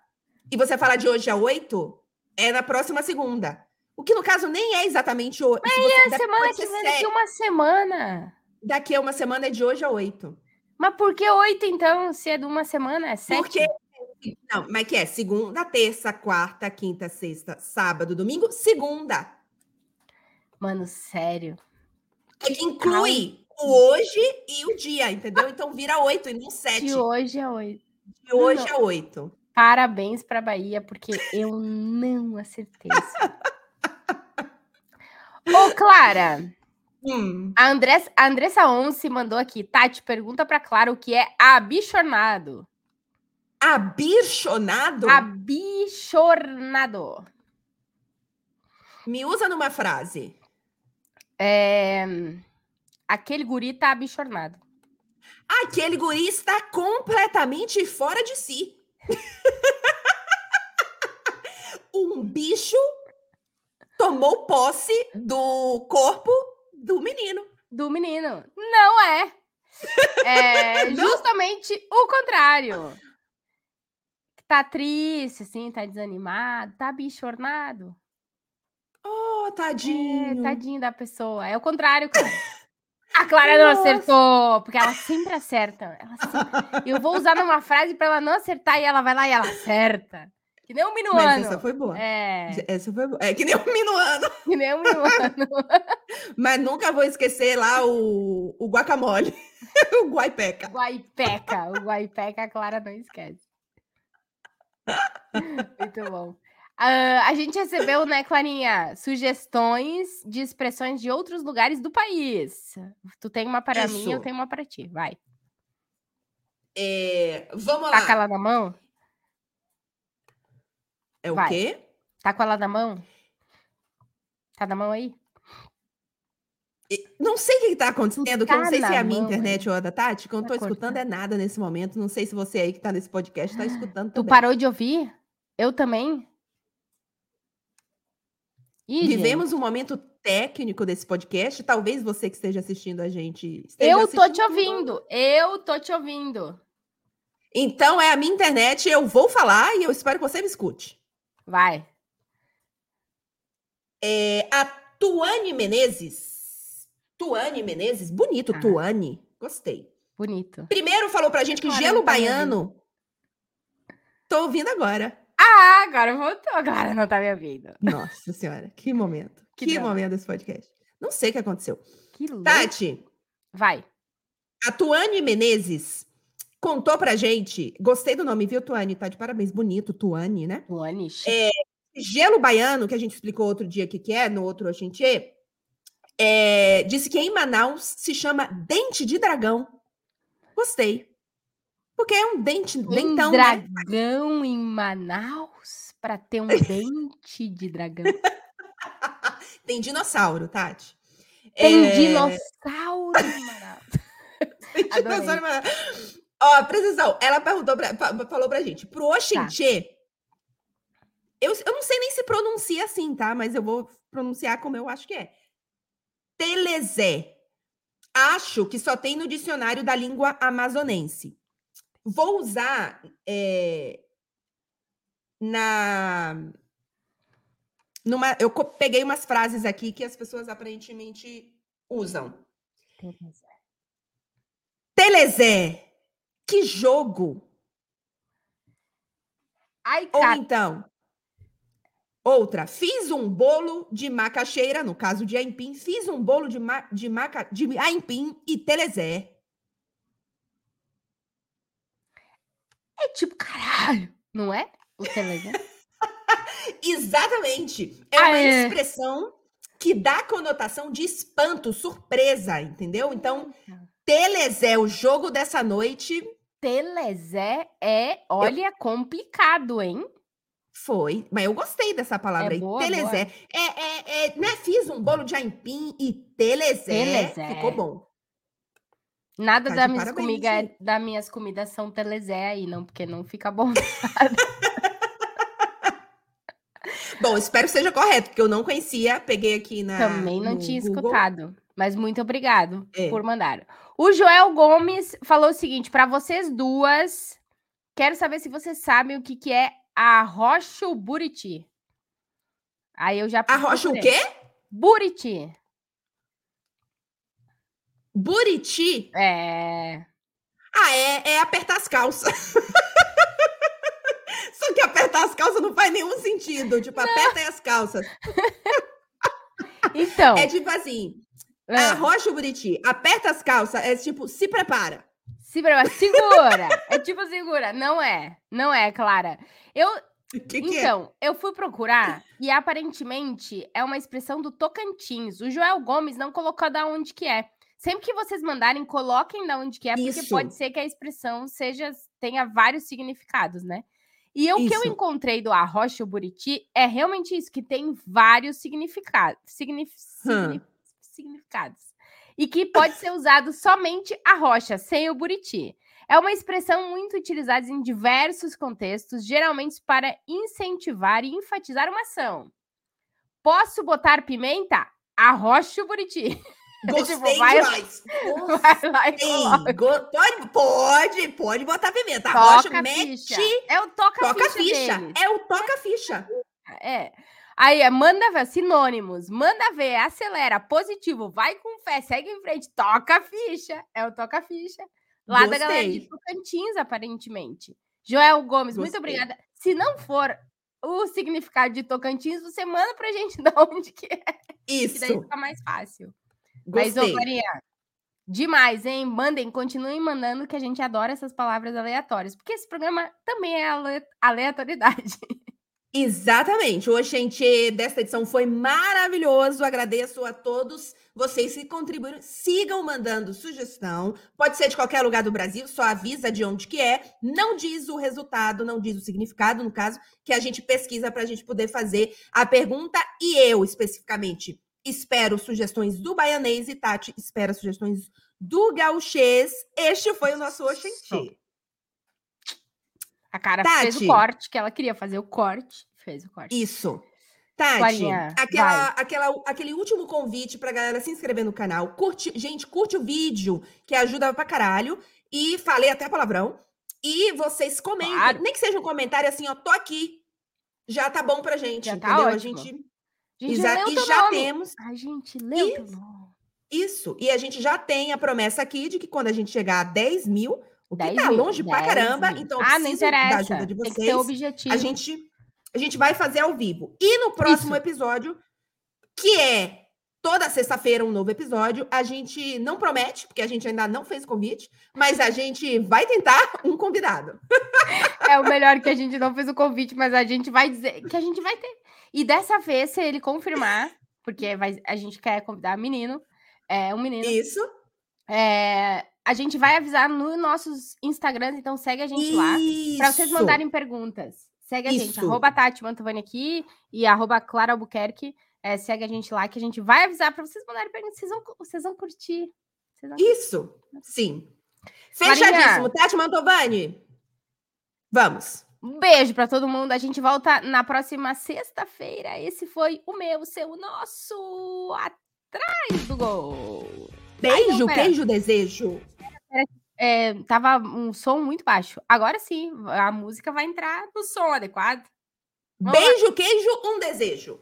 Speaker 3: e você fala de hoje a oito, é na próxima segunda. O que no caso nem é exatamente hoje.
Speaker 2: Mas a semana que vem, daqui uma semana.
Speaker 3: Daqui a uma semana é de hoje a oito.
Speaker 2: Mas por que oito, então, se é de uma semana? É sete?
Speaker 3: Porque. Não, mas que é segunda, terça, quarta, quinta, sexta, sábado, domingo, segunda.
Speaker 2: Mano, sério.
Speaker 3: É que inclui o hoje e o dia, entendeu? Então vira oito e não sete.
Speaker 2: De hoje a oito.
Speaker 3: De hoje não. a oito.
Speaker 2: Parabéns para Bahia, porque eu não acertei isso. Ô, Clara, hum. a, Andressa, a Andressa Once mandou aqui. Tati, pergunta para Clara o que é abichornado.
Speaker 3: Abichonado?
Speaker 2: Abichornado.
Speaker 3: Me usa numa frase.
Speaker 2: É... Aquele guri tá abichornado.
Speaker 3: Aquele guri está completamente fora de si. um bicho tomou posse do corpo do menino.
Speaker 2: Do menino. Não é. É Não. justamente o contrário. Tá triste, assim, tá desanimado, tá bichornado.
Speaker 3: Oh, tadinho.
Speaker 2: É, tadinho da pessoa. É o contrário, cara. A Clara não acertou, porque ela sempre acerta. Ela sempre... Eu vou usar numa frase para ela não acertar e ela vai lá e ela acerta. Que nem um minuano. Mas
Speaker 3: essa foi boa.
Speaker 2: É.
Speaker 3: Essa foi boa. É que nem um minuano.
Speaker 2: Que nem um minuano.
Speaker 3: Mas nunca vou esquecer lá o, o guacamole. o guaipeca.
Speaker 2: Guaipeca. O guaipeca a Clara não esquece. Muito bom. Uh, a gente recebeu, né, Clarinha, sugestões de expressões de outros lugares do país. Tu tem uma para Isso. mim, eu tenho uma para ti. Vai.
Speaker 3: É, vamos
Speaker 2: Taca lá. ela na mão?
Speaker 3: É o Vai. quê?
Speaker 2: Tá com ela na mão? Tá na mão aí?
Speaker 3: Não sei o que está acontecendo, tá eu não sei se é a minha mão, internet ou a da Tati, que eu não estou tá escutando é nada nesse momento. Não sei se você aí que está nesse podcast está escutando
Speaker 2: também. Tu parou de ouvir? Eu também?
Speaker 3: Ih, Vivemos gente. um momento técnico desse podcast. Talvez você que esteja assistindo a gente.
Speaker 2: eu
Speaker 3: assistindo
Speaker 2: tô te ouvindo. Eu tô te ouvindo.
Speaker 3: Então é a minha internet. Eu vou falar e eu espero que você me escute.
Speaker 2: Vai.
Speaker 3: É, a Tuane Menezes. Tuane Menezes, bonito, ah. Tuane. Gostei.
Speaker 2: Bonito.
Speaker 3: Primeiro falou pra gente que gelo tá baiano. Tô ouvindo agora.
Speaker 2: Ah, agora voltou. Agora não tá me ouvindo.
Speaker 3: Nossa senhora, que momento. Que, que momento desse podcast. Não sei o que aconteceu. Que louco. Tati.
Speaker 2: Vai.
Speaker 3: A Tuane Menezes contou pra gente. Gostei do nome, viu, Tuane? Tá de parabéns. Bonito, Tuane, né?
Speaker 2: Tuane.
Speaker 3: É, gelo baiano, que a gente explicou outro dia o que, que é, no outro Oxentê, é, disse que em Manaus se chama dente de dragão. Gostei. Porque é um dente,
Speaker 2: um
Speaker 3: dentão.
Speaker 2: Né? dragão né? em Manaus para ter um dente de dragão.
Speaker 3: Tem dinossauro, Tati.
Speaker 2: Tem é... dinossauro em Manaus.
Speaker 3: Tem dinossauro em Manaus. Ó, precisão, ela perguntou pra, falou pra gente, pro Oxenchê, tá. eu, eu não sei nem se pronuncia assim, tá? Mas eu vou pronunciar como eu acho que é. Telezé. Acho que só tem no dicionário da língua amazonense. Vou usar é, na. Numa, eu peguei umas frases aqui que as pessoas aparentemente usam. Telezé. Telezé. Que jogo!
Speaker 2: Ai,
Speaker 3: Ou então, outra, fiz um bolo de macaxeira, no caso de aipim, fiz um bolo de, ma, de, maca, de aipim e telezé.
Speaker 2: É tipo, caralho, não é? O Telegram.
Speaker 3: Exatamente. É ah, uma é. expressão que dá conotação de espanto, surpresa, entendeu? Então, Telezé, o jogo dessa noite.
Speaker 2: Telezé é, olha, eu... complicado, hein?
Speaker 3: Foi, mas eu gostei dessa palavra é aí. Boa, telezé. Boa. É, é, é, né? Fiz um bolo de aipim e telezé. telezé. Ficou bom.
Speaker 2: Nada tá das minhas, comiga, das minhas comidas são telezé aí, não, porque não fica bom.
Speaker 3: bom, espero que seja correto, porque eu não conhecia, peguei aqui na.
Speaker 2: Também não tinha Google. escutado, mas muito obrigado é. por mandar. O Joel Gomes falou o seguinte: para vocês duas, quero saber se vocês sabem o que, que é a Rocha Buriti. Aí eu já.
Speaker 3: Arrocha o quê?
Speaker 2: Buriti.
Speaker 3: Buriti?
Speaker 2: É.
Speaker 3: Ah, é, é apertar as calças. Só que apertar as calças não faz nenhum sentido. Tipo, não. aperta as calças.
Speaker 2: Então.
Speaker 3: É tipo assim. É. Arrocha o Buriti, aperta as calças, é tipo, se prepara.
Speaker 2: Se prepara, segura. é tipo segura. Não é. Não é, Clara. Eu.
Speaker 3: Que
Speaker 2: que é? então, é? eu fui procurar e aparentemente é uma expressão do Tocantins. O Joel Gomes não colocou da onde que é. Sempre que vocês mandarem, coloquem da onde que é, porque Isso. pode ser que a expressão seja tenha vários significados, né? E o que eu encontrei do arrocha o buriti é realmente isso, que tem vários significados. Signif hum. Significados. E que pode ser usado somente a rocha, sem o buriti. É uma expressão muito utilizada em diversos contextos, geralmente para incentivar e enfatizar uma ação. Posso botar pimenta? Arrocha o buriti.
Speaker 3: Gostei tipo, vai, demais. Vai lá e pode, pode, pode botar pimenta. Toca Rocha, mete.
Speaker 2: É o toca, toca ficha.
Speaker 3: É o toca ficha.
Speaker 2: É. Aí é manda ver, sinônimos, manda ver, acelera, positivo, vai com fé, segue em frente, toca ficha. É o toca ficha. Lá Gostei. da galera de Tocantins, aparentemente. Joel Gomes, Gostei. muito obrigada. Se não for o significado de Tocantins, você manda pra gente de onde que é.
Speaker 3: Isso.
Speaker 2: Que daí fica mais fácil. Gostei. Mas, ô, Maria, demais, hein? Mandem, continuem mandando, que a gente adora essas palavras aleatórias, porque esse programa também é aleatoriedade.
Speaker 3: Exatamente. Hoje, gente, desta edição foi maravilhoso. Agradeço a todos vocês que contribuíram. Sigam mandando sugestão. Pode ser de qualquer lugar do Brasil, só avisa de onde que é. Não diz o resultado, não diz o significado, no caso, que a gente pesquisa para a gente poder fazer a pergunta. E eu, especificamente, Espero sugestões do baianês e Tati espera sugestões do gauchês. Este foi o nosso Oxente.
Speaker 2: A cara Tati, fez o corte, que ela queria fazer o corte, fez o corte.
Speaker 3: Isso. Tati, aquela, aquela, aquele último convite pra galera se inscrever no canal. Curte, gente, curte o vídeo, que ajuda pra caralho. E falei até palavrão. E vocês comentem, claro. nem que seja um comentário assim, ó, tô aqui. Já tá bom pra gente, Já tá entendeu? Tá a gente
Speaker 2: Gente, Exa e já nome. temos. Ai, gente, leu isso,
Speaker 3: isso. E a gente já tem a promessa aqui de que quando a gente chegar a 10 mil, o que tá mil, longe pra caramba, mil. então
Speaker 2: ah, não interessa. da ajuda de vocês. Tem que objetivo.
Speaker 3: A gente, a gente vai fazer ao vivo. E no próximo isso. episódio, que é toda sexta-feira um novo episódio, a gente não promete, porque a gente ainda não fez convite, mas a gente vai tentar um convidado.
Speaker 2: É o melhor que a gente não fez o convite, mas a gente vai dizer que a gente vai ter. E dessa vez, se ele confirmar, porque vai, a gente quer convidar menino, é um menino.
Speaker 3: Isso.
Speaker 2: É, a gente vai avisar nos nossos Instagrams, então segue a gente Isso. lá para vocês mandarem perguntas. Segue a Isso. gente, arroba Tati Mantovani aqui e arroba Clara Albuquerque. É, segue a gente lá que a gente vai avisar para vocês mandarem perguntas. Vocês vão, vocês vão curtir.
Speaker 3: Vocês vão Isso, sim. Fechadíssimo. Tati Mantovani. Vamos.
Speaker 2: Um beijo para todo mundo. A gente volta na próxima sexta-feira. Esse foi o meu, o seu, o nosso atrás do gol.
Speaker 3: Beijo, Ai, queijo, desejo.
Speaker 2: É, tava um som muito baixo. Agora sim, a música vai entrar no som adequado.
Speaker 3: Vamos Beijo, lá. queijo, um desejo.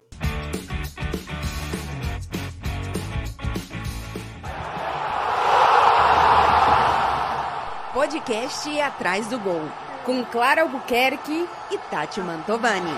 Speaker 1: Podcast Atrás do Gol com Clara Albuquerque e Tati Mantovani.